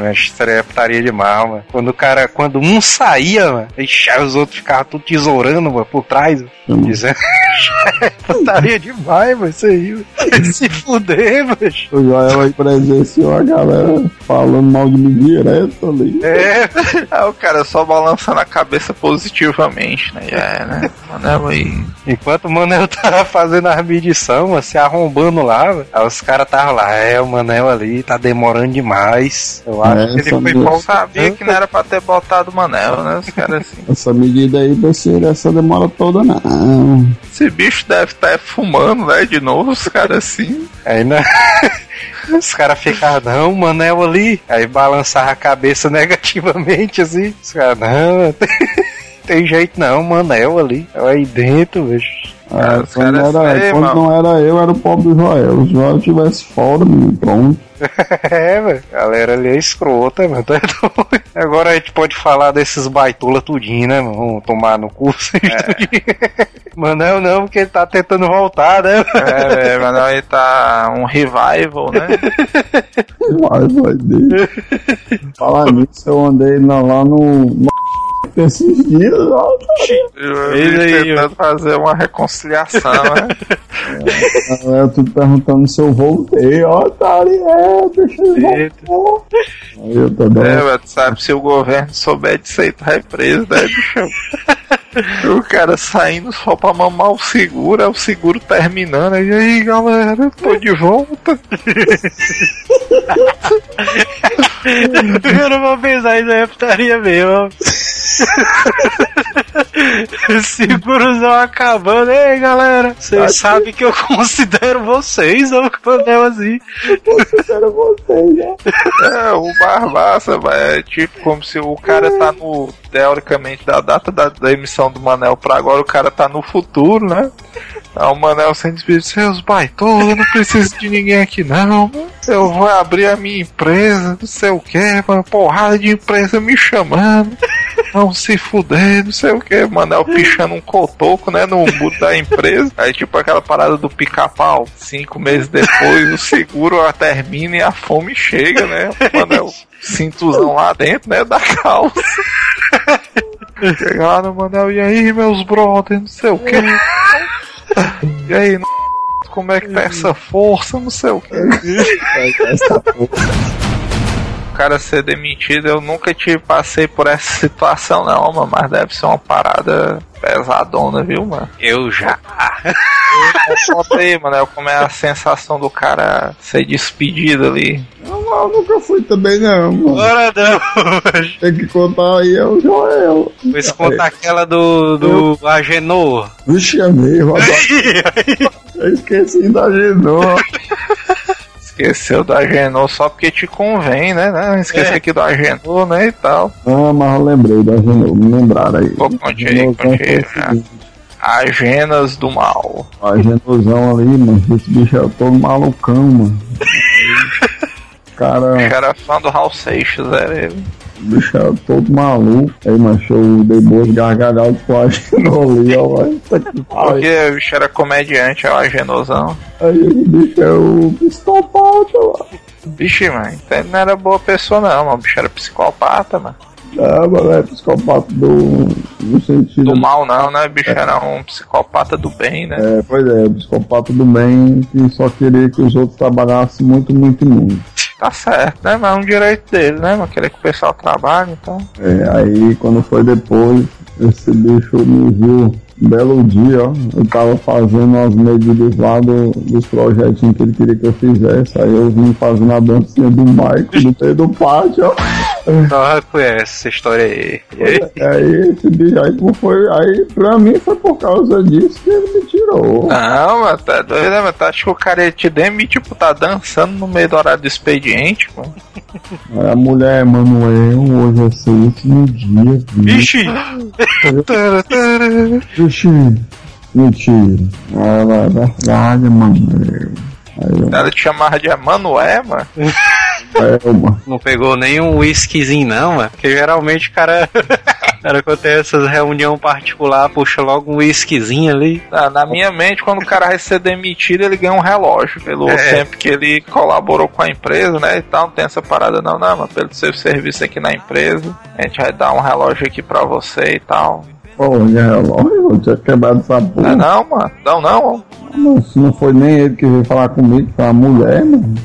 Mas isso é putaria demais, mano. Quando o cara. Quando um saía, mano, ixi, aí os outros ficavam tudo tesourando, mano, por trás. Hum. Dizendo. [LAUGHS] é putaria demais, mano, isso aí. mano. Se fuder, mano. o Joel aí presenciou a galera falando mal de mim direto ali. É, [LAUGHS] Aí o cara só balançando a cabeça positivamente, né? Já é, né? Mano, aí. Enquanto o Manel [LAUGHS] tava fazendo as medição, mano, se arrombando lá, aí os caras estavam lá, é, o Manel ali tá demorando demais. Eu acho É, que ele foi Eu sabia que não era pra ter botado o Manel, né? Os caras assim. [LAUGHS] Essa medida aí vai ser essa demora toda, não. Esse bicho deve estar fumando, né? De novo, os caras assim. Aí, né? [LAUGHS] Os caras ficavam, não, o Manel ali. Aí balançava a cabeça negativamente, assim. Os caras, não, tem, jeito não, Manel ali. Eu aí dentro, bicho. É, os quando era, sei, quando mano. não era eu, era o pobre Joel. Se o Joel tivesse fora, menino, pronto. [LAUGHS] É, velho. Galera ali é escrota, mano. Agora a gente pode falar desses baitola tudinho, né, mano? Vamos tomar no curso. [LAUGHS] É. Manel não, porque ele tá tentando voltar, né? É, velho, mas aí tá um revival, né? [LAUGHS] Vai dele. Falar nisso, eu andei lá, no. Esses dias, ó, Eu Ele aí, tentando fazer uma reconciliação, né? [LAUGHS] eu tô perguntando se eu voltei, ó, tá ali, é, deixa eu voltar. Aí eu tô dando. É, mas tu sabe, se o governo souber disso aí, tu vai preso, né, bicho? [LAUGHS] [LAUGHS] O cara saindo só pra mamar o seguro, aí o seguro terminando. E aí, galera, eu tô de volta. Eu não vou pensar isso aí, é putaria mesmo. [LAUGHS] Segurozão acabando. Ei, galera, vocês sabem que eu considero vocês, ô Manel, assim. Considero vocês, né? É, o Barbaça, é tipo como se o cara tá no. Teoricamente, da data da, da emissão do Manel pra agora, o cara tá no futuro, né? Aí o Manel sem despedir, seus baitolos, eu não preciso de ninguém aqui não. Eu vou abrir a minha empresa, não sei o que. Porrada de empresa me chamando. Não se fuder, não sei o que. Manel pichando um cotoco, né, no muro da empresa. Aí, tipo, aquela parada do pica-pau. Cinco meses depois, o seguro termina e a fome chega, né? O Manel cintuzão lá dentro, né, da calça. Chega lá no Manel, e aí, meus brothers, não sei o que. E aí, como é que tá essa força, não sei o que. O cara ser demitido, eu nunca te passei por essa situação não, mano, mas deve ser uma parada pesadona, viu, mano? Eu já. Eu contei, mano, como é a sensação do cara ser despedido ali. Não, eu nunca fui também, não, mano. Ora não. Tem que contar aí, é o Joel. Pois conta aquela do, do Agenor. Vixe, é mesmo. [LAUGHS] Eu esqueci da Agenor. Esqueceu da Agenor só porque te convém, né? né? Esqueci É. aqui do Agenor, né? E tal. Ah, mas eu lembrei da Agenor, me lembraram aí. Pô, conte aí, conte aí, o seguinte, Agenas do mal. A Agenorzão ali, mano, esse bicho é todo malucão, mano. [LAUGHS] O Cara, cara fã do Hal Seixas, era ele. O bicho é todo maluco. Aí, macho, eu dei boas gargalhadas com a ó. que pariu. Porque o bicho era comediante, é o Agenosão. Aí o bicho é o psicopata, mano. Bicho, mano, então ele não era boa pessoa não, mano. O bicho era psicopata, mano. É, mano, é psicopata do. no sentido. Do mal não, né? O bicho era um psicopata do bem, né? É, pois é, psicopata do bem que só queria que os outros trabalhassem muito, muito, muito. Tá certo, né? Mas é um direito dele, né? Mas querer que o pessoal trabalhe, então. É, aí quando foi depois, esse bicho me viu um belo dia, ó. Eu tava fazendo as medidas lá do- dos projetinhos que ele queria que eu fizesse. Aí eu vim fazendo a dancinha do Michael no meio do pátio, ó. Não conhece essa história aí. E aí? Esse bicho aí foi. Aí pra mim foi por causa disso que ele me tirou. Não, mas tá doido, né? Mas tá, acho que o cara ia te demite, tipo, tá dançando no meio do horário do expediente, mano. Aí a mulher, Manuel, hoje é seu último dia? Vixe! Vixe, mentira. Ela é verdade, Manuel. Aí Ela te chamava de Emanué, mano. É. Não pegou nenhum whiskyzinho, não, mano. Porque geralmente o cara. [LAUGHS] cara, quando tem essas reunião particular, puxa logo um whiskyzinho ali. Na, na minha mente, quando o cara vai ser demitido, ele ganha um relógio pelo É. tempo que ele colaborou com a empresa, né? E tal, não tem essa parada não, não, mas pelo seu serviço aqui na empresa, a gente vai dar um relógio aqui pra você e tal. Pô, de relógio, eu tinha quebrado essa Não, porra. é não, mano. Não, não. Mas não foi nem ele que veio falar comigo, foi a mulher, mano.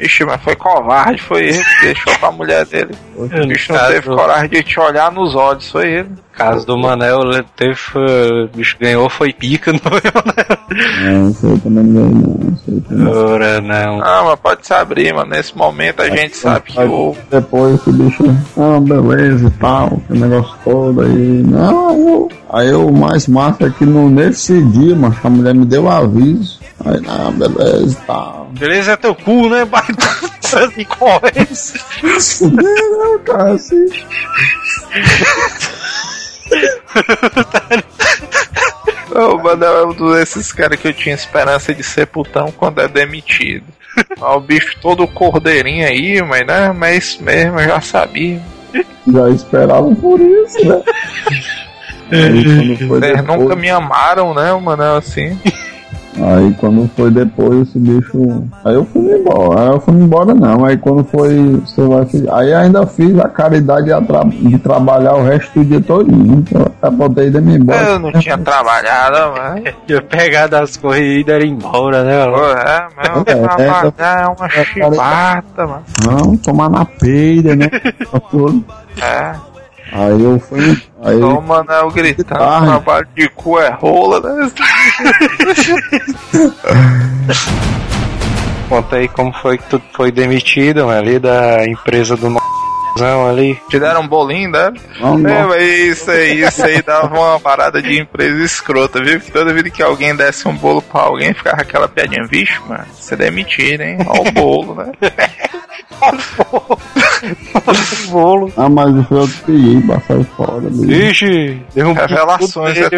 Ixi, mas foi covarde, foi ele que deixou pra mulher dele. O bicho não teve coragem de te olhar nos olhos, foi ele. caso do Manel, ele teve. foi- O bicho ganhou, foi pica, [LAUGHS] não foi, Manel? Não, isso aí também não veio, não. Isso aí também. Ora, não. Não, mas pode se abrir, mano. Nesse momento a gente sabe que Aí, o. Depois esse bicho, ah, beleza e tal, que negócio todo aí. Não, aí aí eu mais massa é que no, nesse dia, mas a mulher me deu aviso. Aí, não, beleza e tal. Beleza é teu cu, né? [LAUGHS] Baita de corrência. Não, cara, assim. O Manel é um desses caras que eu tinha esperança de ser putão quando é demitido. Ó, o bicho todo cordeirinho aí, mas né? Mas é isso mesmo, eu já sabia. Já esperavam por isso, né? Vocês depois, nunca me amaram, né, o Manel assim? Aí quando foi depois esse bicho. Aí eu fui embora. Aí eu fui embora não. Aí quando foi. Você vai Aí ainda fiz a caridade de, atra- de trabalhar o resto do dia todo. Então eu botei de me embora. Eu não tinha trabalhado, mas. [LAUGHS] Ia pegar das corridas e ir embora, né? Pô, é, mas É, trabalhar é uma é, cara, chibata, mano. Não, tomar na peida, né? [LAUGHS] Tá tudo. É. Aí eu fui. Aí Então o Manel gritando, tarde. trabalho de cu é rola, né? [LAUGHS] Conta aí como foi que tu foi demitido, mano, ali da empresa do. ali. Te deram um bolinho, né? Não, não. É, mas isso aí, isso aí dava uma parada de empresa escrota, viu? Que toda vida que alguém desse um bolo pra alguém, ficava aquela piadinha, vixe, mano, você demitido, hein? Olha o bolo, né? [LAUGHS] bolo. Ah, mas eu fui eu que pra sair fora. Vixe, deu um Revelações, é, tudo-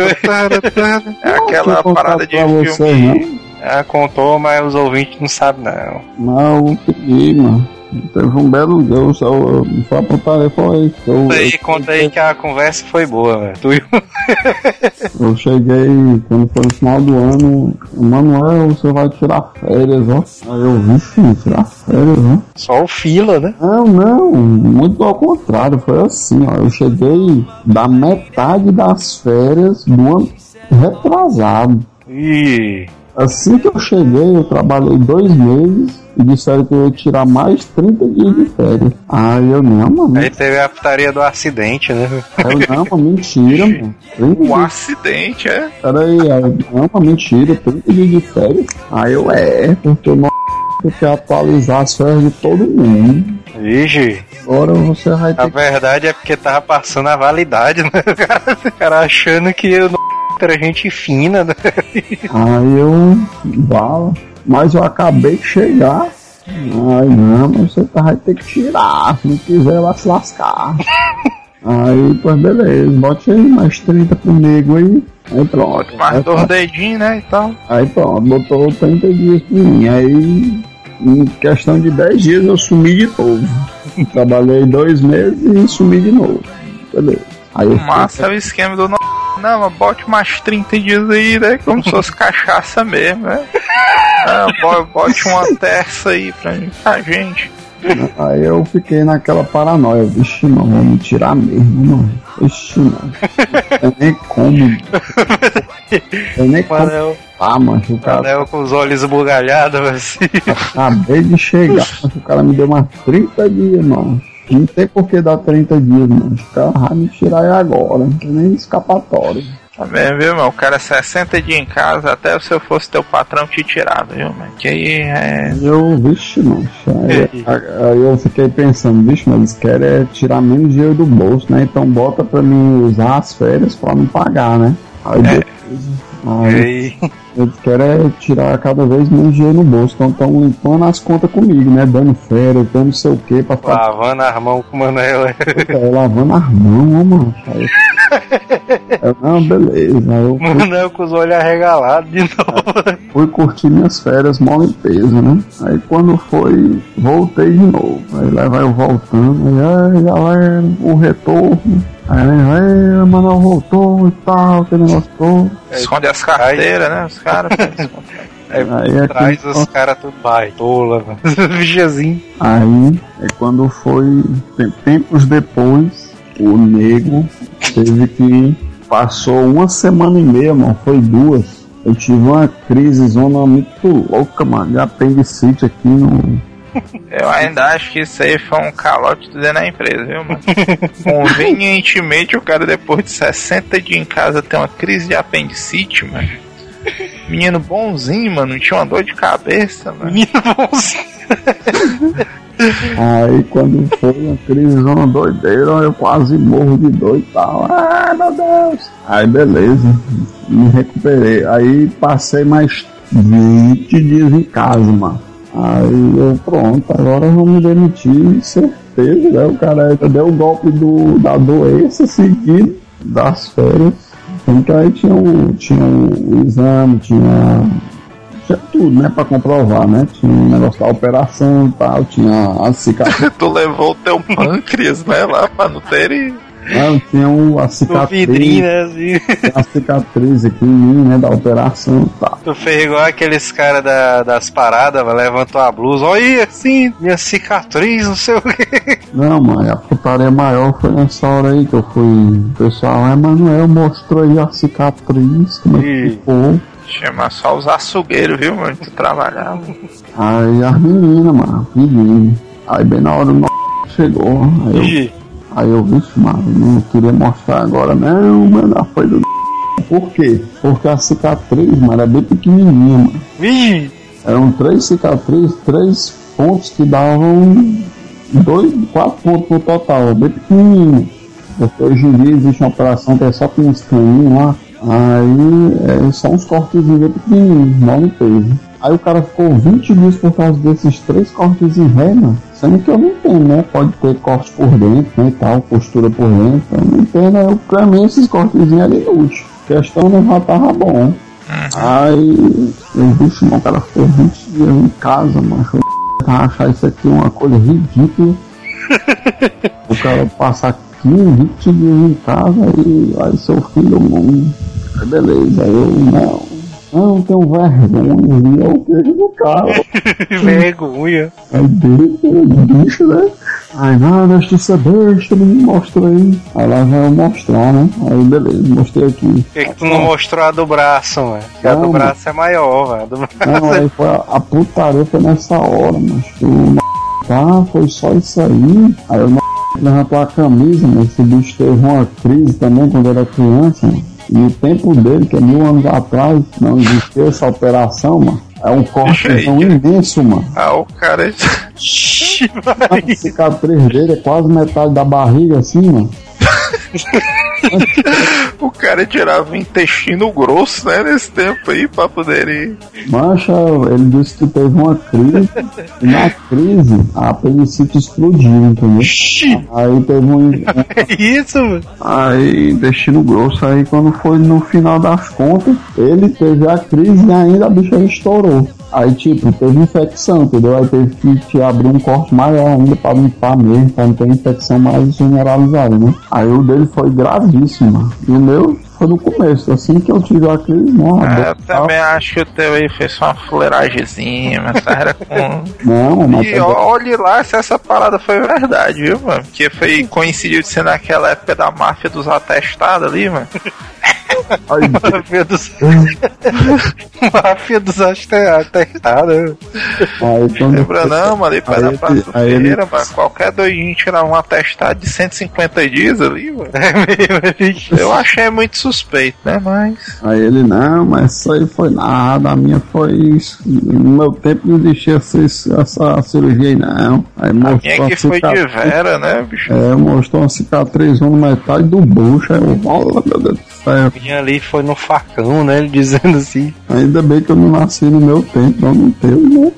é aquela parada de filme. você, não? Ah, contou, mas os ouvintes não sabem não. Não, eu pedi, mano. Teve um belo eu só eu, só a putaria foi isso. Eu, Conta aí, conta aí que a conversa foi boa, velho. Tu e [LAUGHS] eu cheguei, quando foi no final do ano, Manuel, você vai tirar férias, ó. Aí eu vi, filho, tirar férias, ó. Só o fila, né? Não, não, muito ao contrário, foi assim, ó. Eu cheguei da metade das férias do ano retrasado. Ih, Assim que eu cheguei, eu trabalhei dois meses e disseram que eu ia tirar mais 30 dias de férias. Aí eu, não, mano. aí teve a putaria do acidente, né? Eu, não, mano, mentira, mano. 30 Um acidente, é? Peraí, aí, não, mano, mentira, 30 dias de férias. Aí eu, é, porque eu não quero atualizar as férias de todo mundo. Vixe, Agora você vai a ter verdade é porque tava passando a validade, né? [LAUGHS] O cara, o cara achando que eu não era gente fina, né? Aí eu bala, mas eu acabei de chegar. Ai não, mas você tá, vai ter que tirar. Se não quiser, vai se lascar. aí, pois beleza, bote aí mais 30 comigo aí. Aí pronto. Mais Aí, dois dedinhos, né? E tal. aí pronto, botou 30 dias pra mim. Aí, em questão de 10 dias, eu sumi de novo. Trabalhei dois meses e sumi de novo. Beleza. Aí massa é o esquema do. Não, mas bote mais 30 dias aí, né? Como se fosse [LAUGHS] cachaça mesmo, né? Ah, bo- bote uma terça aí pra, mim, pra gente. Aí eu fiquei naquela paranoia, vixe, não, vão me tirar mesmo, não. Vixe, não. Eu nem como. Eu nem como. Manel, Ah, mancho, o cara Manel com os olhos esbugalhados, assim. acabei de chegar, mas o cara me deu umas 30 dias, mano. Não tem por que dar 30 dias, mano. O cara vai me tirar agora, não tem nem escapatório. Tá vendo, viu, mano? O cara 60 dias em casa, até se eu fosse teu patrão te tirava, viu, mano? Que aí é. Eu, vixe, mancho. Aí, aí eu fiquei pensando, vixe, mas eles querem é tirar menos dinheiro do bolso, né? Então bota pra mim usar as férias pra não pagar, né? Aí beleza. Aí, Eles querem é tirar cada vez menos dinheiro no bolso, então estão limpando as contas comigo, né? Dando férias, dando não sei o que pra ficar lavando as mãos com o Manel. é, lavando as mãos, ó, mano. Aí, [LAUGHS] eu, não, beleza. Aí eu fui, Manel com os olhos arregalados de novo. fui curtir minhas férias, mó limpeza, né? Aí quando foi, voltei de novo. Aí lá vai eu voltando, aí, ai, galera, o retorno. Aí, aí, Manuel voltou e tal, aquele negócio todo. Esconde as carteiras, né? Os caras. [LAUGHS] Aí, Aí traz os caras tudo baitola, mano. [LAUGHS] Bichazinho. Aí é quando foi tem- tempos depois, o nego teve que passou uma semana e meia, mano, foi duas. Eu tive uma crise zona muito louca, mano, de apendicite aqui no. Eu ainda acho que isso aí foi um calote do dentro da empresa, viu, mano? Convenientemente, o cara, depois de 60 dias em casa, tem uma crise de apendicite, mano. Menino bonzinho, mano, não tinha uma dor de cabeça, mano. Menino bonzinho. Aí quando foi uma crise zona doideira, eu quase morro de dor e tal. Ai meu Deus! Aí beleza, me recuperei. Aí passei mais 20 dias em casa, mano. Aí eu, pronto, agora me demitir, certeza, né? O cara deu o golpe do, da doença seguido das férias. Então aí tinha o, tinha o, exame, tinha, tinha tudo, né? Pra comprovar, né? Tinha o negócio da operação e tal, tinha a cicatriz. [LAUGHS] Tu levou o teu pâncreas, né, lá pra não ter Não, tinha o, a cicatriz, vidrinho, né, assim. tinha a cicatriz aqui em mim, né? Da operação e tal. Tu fez igual aqueles caras da, das paradas, levantou a blusa. Olha assim, minha cicatriz, não sei o que. Não, mãe, a putaria maior foi nessa hora aí que eu fui. O pessoal, é Manuel mostrou aí a cicatriz, como é que ficou. Chama só os açougueiros, viu, mano? Tu trabalhava. Aí as meninas, mano, pedindo. Aí bem na hora o chegou. Aí eu, aí eu vi, mano, não queria mostrar agora, não, mano, foi do. Por quê? Porque a cicatriz, mano, era bem pequenininha, mano. Ih, Eram três cicatrizes, três pontos que davam dois, quatro pontos no total, bem pequenininho. Porque hoje em dia existe uma operação que é só com uns caninhos lá. Aí é só uns cortezinhos bem pequenininhos, não no peso. Aí o cara ficou 20 dias por causa desses três cortes em ré, mano. Sendo que eu não entendo, né? Pode ter corte por dentro, né? Tal, postura por dentro. Eu não entendo, eu, pra mim esses cortezinhos ali é útil. A questão não já tava bom. Aí, eu bicho, não, o cara ficou 20 dias em casa, mano. Eu achar isso aqui uma coisa ridícula. [LAUGHS] o cara passar 15, 20 dias em casa e aí seu filho, mano. Beleza, eu não. Não, tenho vergonha, o queijo do carro. [LAUGHS] Vergonha. Aí deixa, bicho, né? Aí nada, deixa de ser besta, não me mostra aí. Aí lá vai eu mostrar, né? Aí beleza, mostrei aqui. Por que, que tu não mostrou a do braço, mano? Porque a do Não, braço é maior, velho. A do braço Não, é- aí foi a, a putaria foi nessa hora, mas o m... tá, foi só isso aí. Aí o m... levantou a camisa, mas esse bicho teve uma crise também quando era criança, mano. E o tempo dele, que é mil anos atrás, não existia essa operação, mano. É um cortezão imenso, mano. Ah, o cara. A cicatriz dele é quase metade da barriga, assim, mano. [LAUGHS] o cara tirava o intestino grosso, né? Nesse tempo aí, pra poder ir. Mancha, ele disse que teve uma crise, e na crise a apendicite explodiu, entendeu? Aí teve um. É [LAUGHS] isso, mano. Aí, intestino grosso, aí quando foi no final das contas, ele teve a crise e ainda a bicha estourou. Aí, tipo, teve infecção, entendeu? Aí teve que te abrir um corte maior ainda pra limpar mesmo, pra não ter infecção mais generalizada, né? Aí o dele foi gravíssimo. E o meu foi no começo, assim que eu tive a crise, É, eu também acho que o teu aí fez só uma fuleiragemzinha, mas era com. [LAUGHS] Não, mas E olhe lá se essa parada foi verdade, viu, mano? Porque foi coincidiu de ser naquela época da máfia dos atestados ali, mano. [LAUGHS] Máfia dos. [LAUGHS] Máfia dos atestados. Lembra não, mano? Ali perto Aí da Praça ele- ele- mano. Qualquer doidinho tirar um atestado de 150 dias ali, mano. É Eu achei muito suspeito, né? Mas. Aí ele, não, mas isso aí foi nada, a minha foi isso. No meu tempo não existia essa, essa cirurgia aí, não. Aí A mostrou minha que foi de Vera, né, bicho? É, mostrou uma cicatriz na metade do bucho. Aí eu, olha, meu Deus do céu. E ali foi no facão, né? Ele dizendo assim. Ainda bem que eu não nasci no meu tempo, não no teu, né?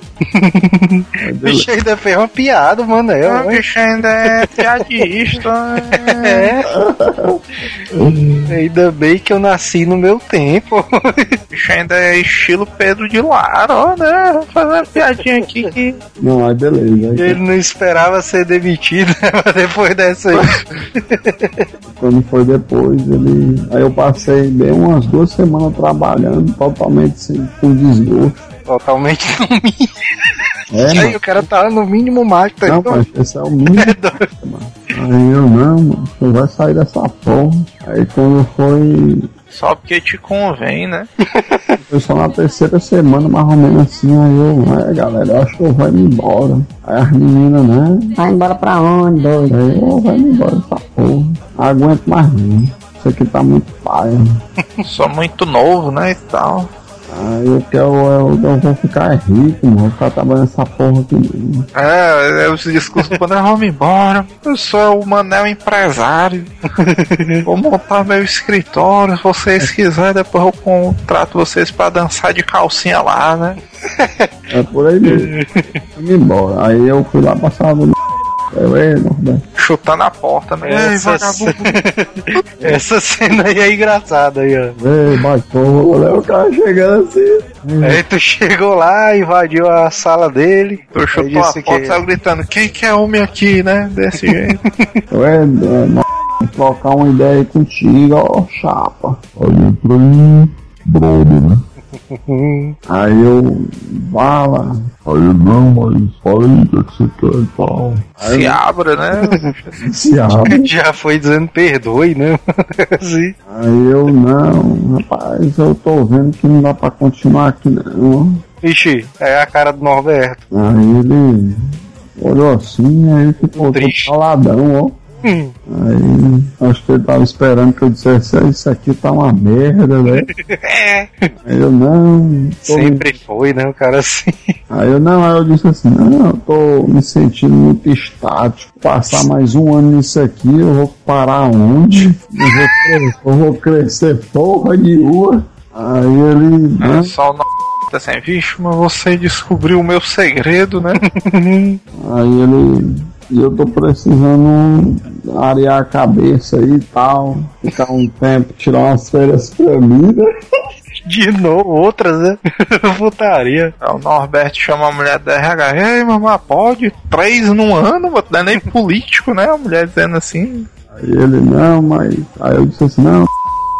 O [LAUGHS] bicho ainda fez uma piada, mano. É, O bicho ainda é piadista. [LAUGHS] é. Ainda bem que eu nasci no meu tempo. O [LAUGHS] bicho ainda é estilo Pedro de Lara, ó, né? Fazer uma piadinha aqui que. Não, aí beleza. Aí, Ele não esperava ser demitido né, depois dessa aí. quando foi depois, ele. Aí eu passei bem umas duas semanas trabalhando, totalmente sem, com desgosto. Totalmente no mínimo. É, aí mano. o cara tava no mínimo mágico. tá Não, ligado? mas esse é o mínimo. [LAUGHS] mano. Aí eu não, mano, não vai sair dessa porra. Aí quando foi. Só porque te convém, né? [LAUGHS] Foi só na terceira semana, mais ou menos assim, aí eu, é galera, eu acho que eu vou me embora. Aí as meninas, né? Vai embora pra onde, doido? Aí eu vou me embora dessa porra. Aguento mais não. Isso aqui tá muito paia. Sou muito novo, né? E tal. Aí eu quero, eu, eu vou ficar rico, mano. Vou ficar trabalhando essa porra aqui mesmo. É, é os discursos quando eu vou embora. Eu sou o Manel empresário. [LAUGHS] Vou montar meu escritório. Se vocês quiserem, depois eu contrato vocês pra dançar de calcinha lá, né? É por aí mesmo. [LAUGHS] Fui embora. Aí eu fui lá passar no. Ei, Norberto. Chutando a porta, né? Essa, vagabundo. [LAUGHS] essa cena aí é engraçada aí, ó. Ei. Olha o cara chegando assim. Aí tu chegou lá, invadiu a sala dele. Tu aí chutou a porta e que- saiu gritando: Quem que é homem aqui, né? Desse jeito. Eu, é, é, não, trocar uma ideia aí contigo, ó, chapa. Olha pra aí, brother, né? [LAUGHS] Aí eu, fala. Aí não, mas fala aí o que, é que você quer e tal. Se abra, né? Se abre. [LAUGHS] [LAUGHS] Já foi dizendo perdoe, né? assim. Aí eu, não, rapaz, eu tô vendo que não dá pra continuar aqui não. Ixi, é a cara do Norberto. Aí ele olhou assim, aí ficou todo Triste. caladão, ó. Aí acho que ele tava esperando que eu dissesse, "Ah, isso aqui tá uma merda, né? [LAUGHS] Aí eu não. Sempre foi, né? O cara assim. Aí eu não, aí eu disse assim, não, eu tô me sentindo muito estático. Passar mais um ano nisso aqui, eu vou parar onde? Eu vou, cre- eu vou crescer porra nenhuma. Aí ele. É Né? só o n... assim, vixe, mas você descobriu o meu segredo, né? Aí ele. E eu tô precisando arear a cabeça aí e tal. Ficar um tempo, tirar umas férias pra mim, né? De novo, outras, né? [LAUGHS] Putaria. Aí o Norberto chama a mulher da RH, ei, mamãe, pode? Três num ano, não é nem político, né? A mulher dizendo assim. Aí ele, não, mas. Aí eu disse assim, não,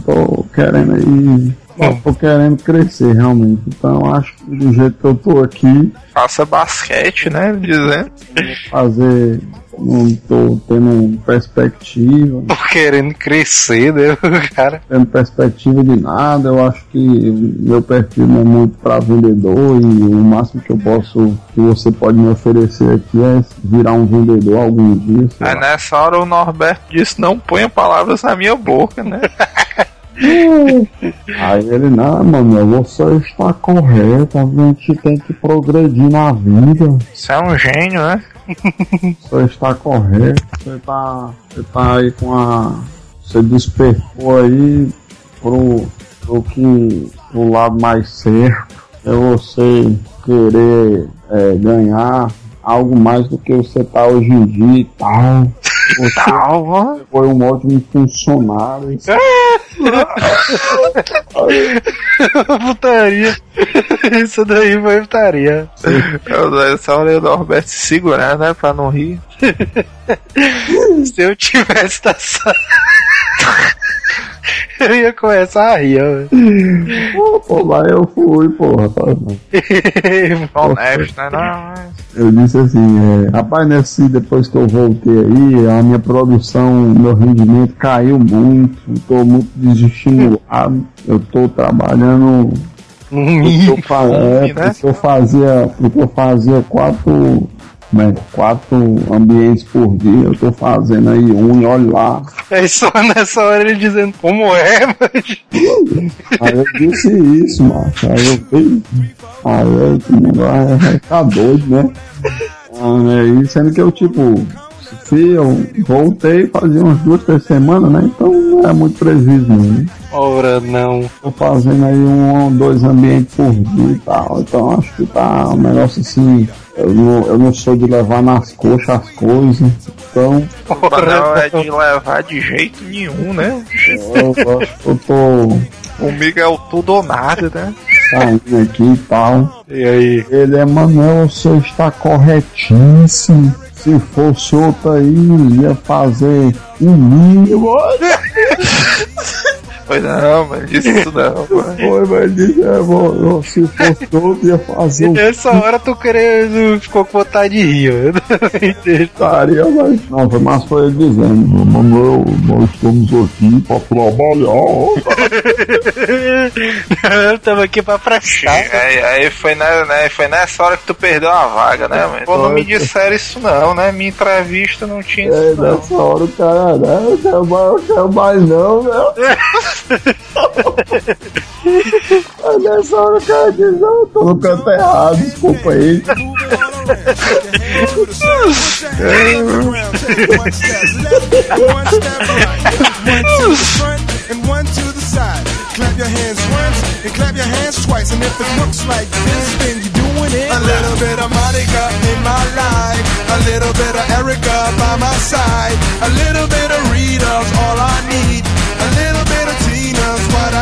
tô querendo aí. Eu tô querendo crescer realmente. Então acho que do jeito que eu tô aqui, Faça basquete, né? Dizendo. fazer. Não tô tendo perspectiva, Tô querendo crescer, né? [LAUGHS] Cara. tendo perspectiva de nada. Eu acho que meu perfil não é muito pra vendedor e o máximo que eu posso, que você pode me oferecer aqui é virar um vendedor algum dia. Aí lá. nessa hora o Norberto disse, não ponha palavras na minha boca, né? [LAUGHS] Aí ele, não, mano, você está correto, a gente tem que progredir na vida. Você é um gênio, né? [LAUGHS] Você está correto, você tá, você tá aí com a. Você despertou aí pro, pro que pro lado mais certo. É você querer é, ganhar algo mais do que você tá hoje em dia e tal. Você foi um ótimo funcionário. [LAUGHS] putaria. Isso daí foi putaria. Eu, essa hora o Norberto se segurar, né? Pra não rir. [LAUGHS] Se eu tivesse essa. Eu ia começar a rir. Pô, pô, mas eu fui, porra. [LAUGHS] Honesto, né? Não. Eu disse assim, é, rapaz, nesse, depois que eu voltei aí, a minha produção, meu rendimento caiu muito, tô muito desestimulado, eu tô trabalhando. Um Eu, é, porque eu fazia, porque eu fazia quatro, né, quatro ambientes por dia, eu tô fazendo aí um e olha lá. É só nessa hora ele dizendo como é, mas. Aí eu disse isso, macho. Aí eu fui. Aí eu, vai ficar doido, né? Aí, sendo que eu, tipo, se eu voltei fazia umas duas, três semanas, né? Então é muito prejuízo, não. Né? Ora, não. Tô fazendo aí um ou dois ambientes por dia e tal. Então acho que tá um negócio assim. Eu não, eu não sou de levar nas coxas as coisas. Então Não é de levar de jeito nenhum, né? eu, eu acho que eu tô Comigo é o tudo ou nada, né? saindo aqui e tal. E aí? Ele, Emanuel, você está corretíssimo. Se fosse outro aí, ia fazer um mínimo. [LAUGHS] [LAUGHS] Pois não, mas disse isso não, mano. Foi, mas disse, é, bom, se fosse outro, ia fazer um Nessa hora tu querendo. ficou com vontade de rir. Estaria, mas não, foi mais foi ele dizendo, Manuel, nós estamos aqui para trabalhar. [LAUGHS] Tamo aqui pra prestar. Aí, aí foi, na, né, foi nessa hora que tu perdeu a vaga, né? Mas, pô, não me disseram isso não, né? Minha entrevista não tinha É, isso não. nessa hora o cara, né, eu quero mais, eu quero mais não, né? [LAUGHS] Nessa hora o cara diz, não, tô no canto errado, desculpa aí. and one to the side. Clap your hands once and clap your hands twice. And if it looks like this, then you're doing it. A little bit of Monica in my life, a little bit of Erica by my side, a little bit of Rita's all I need,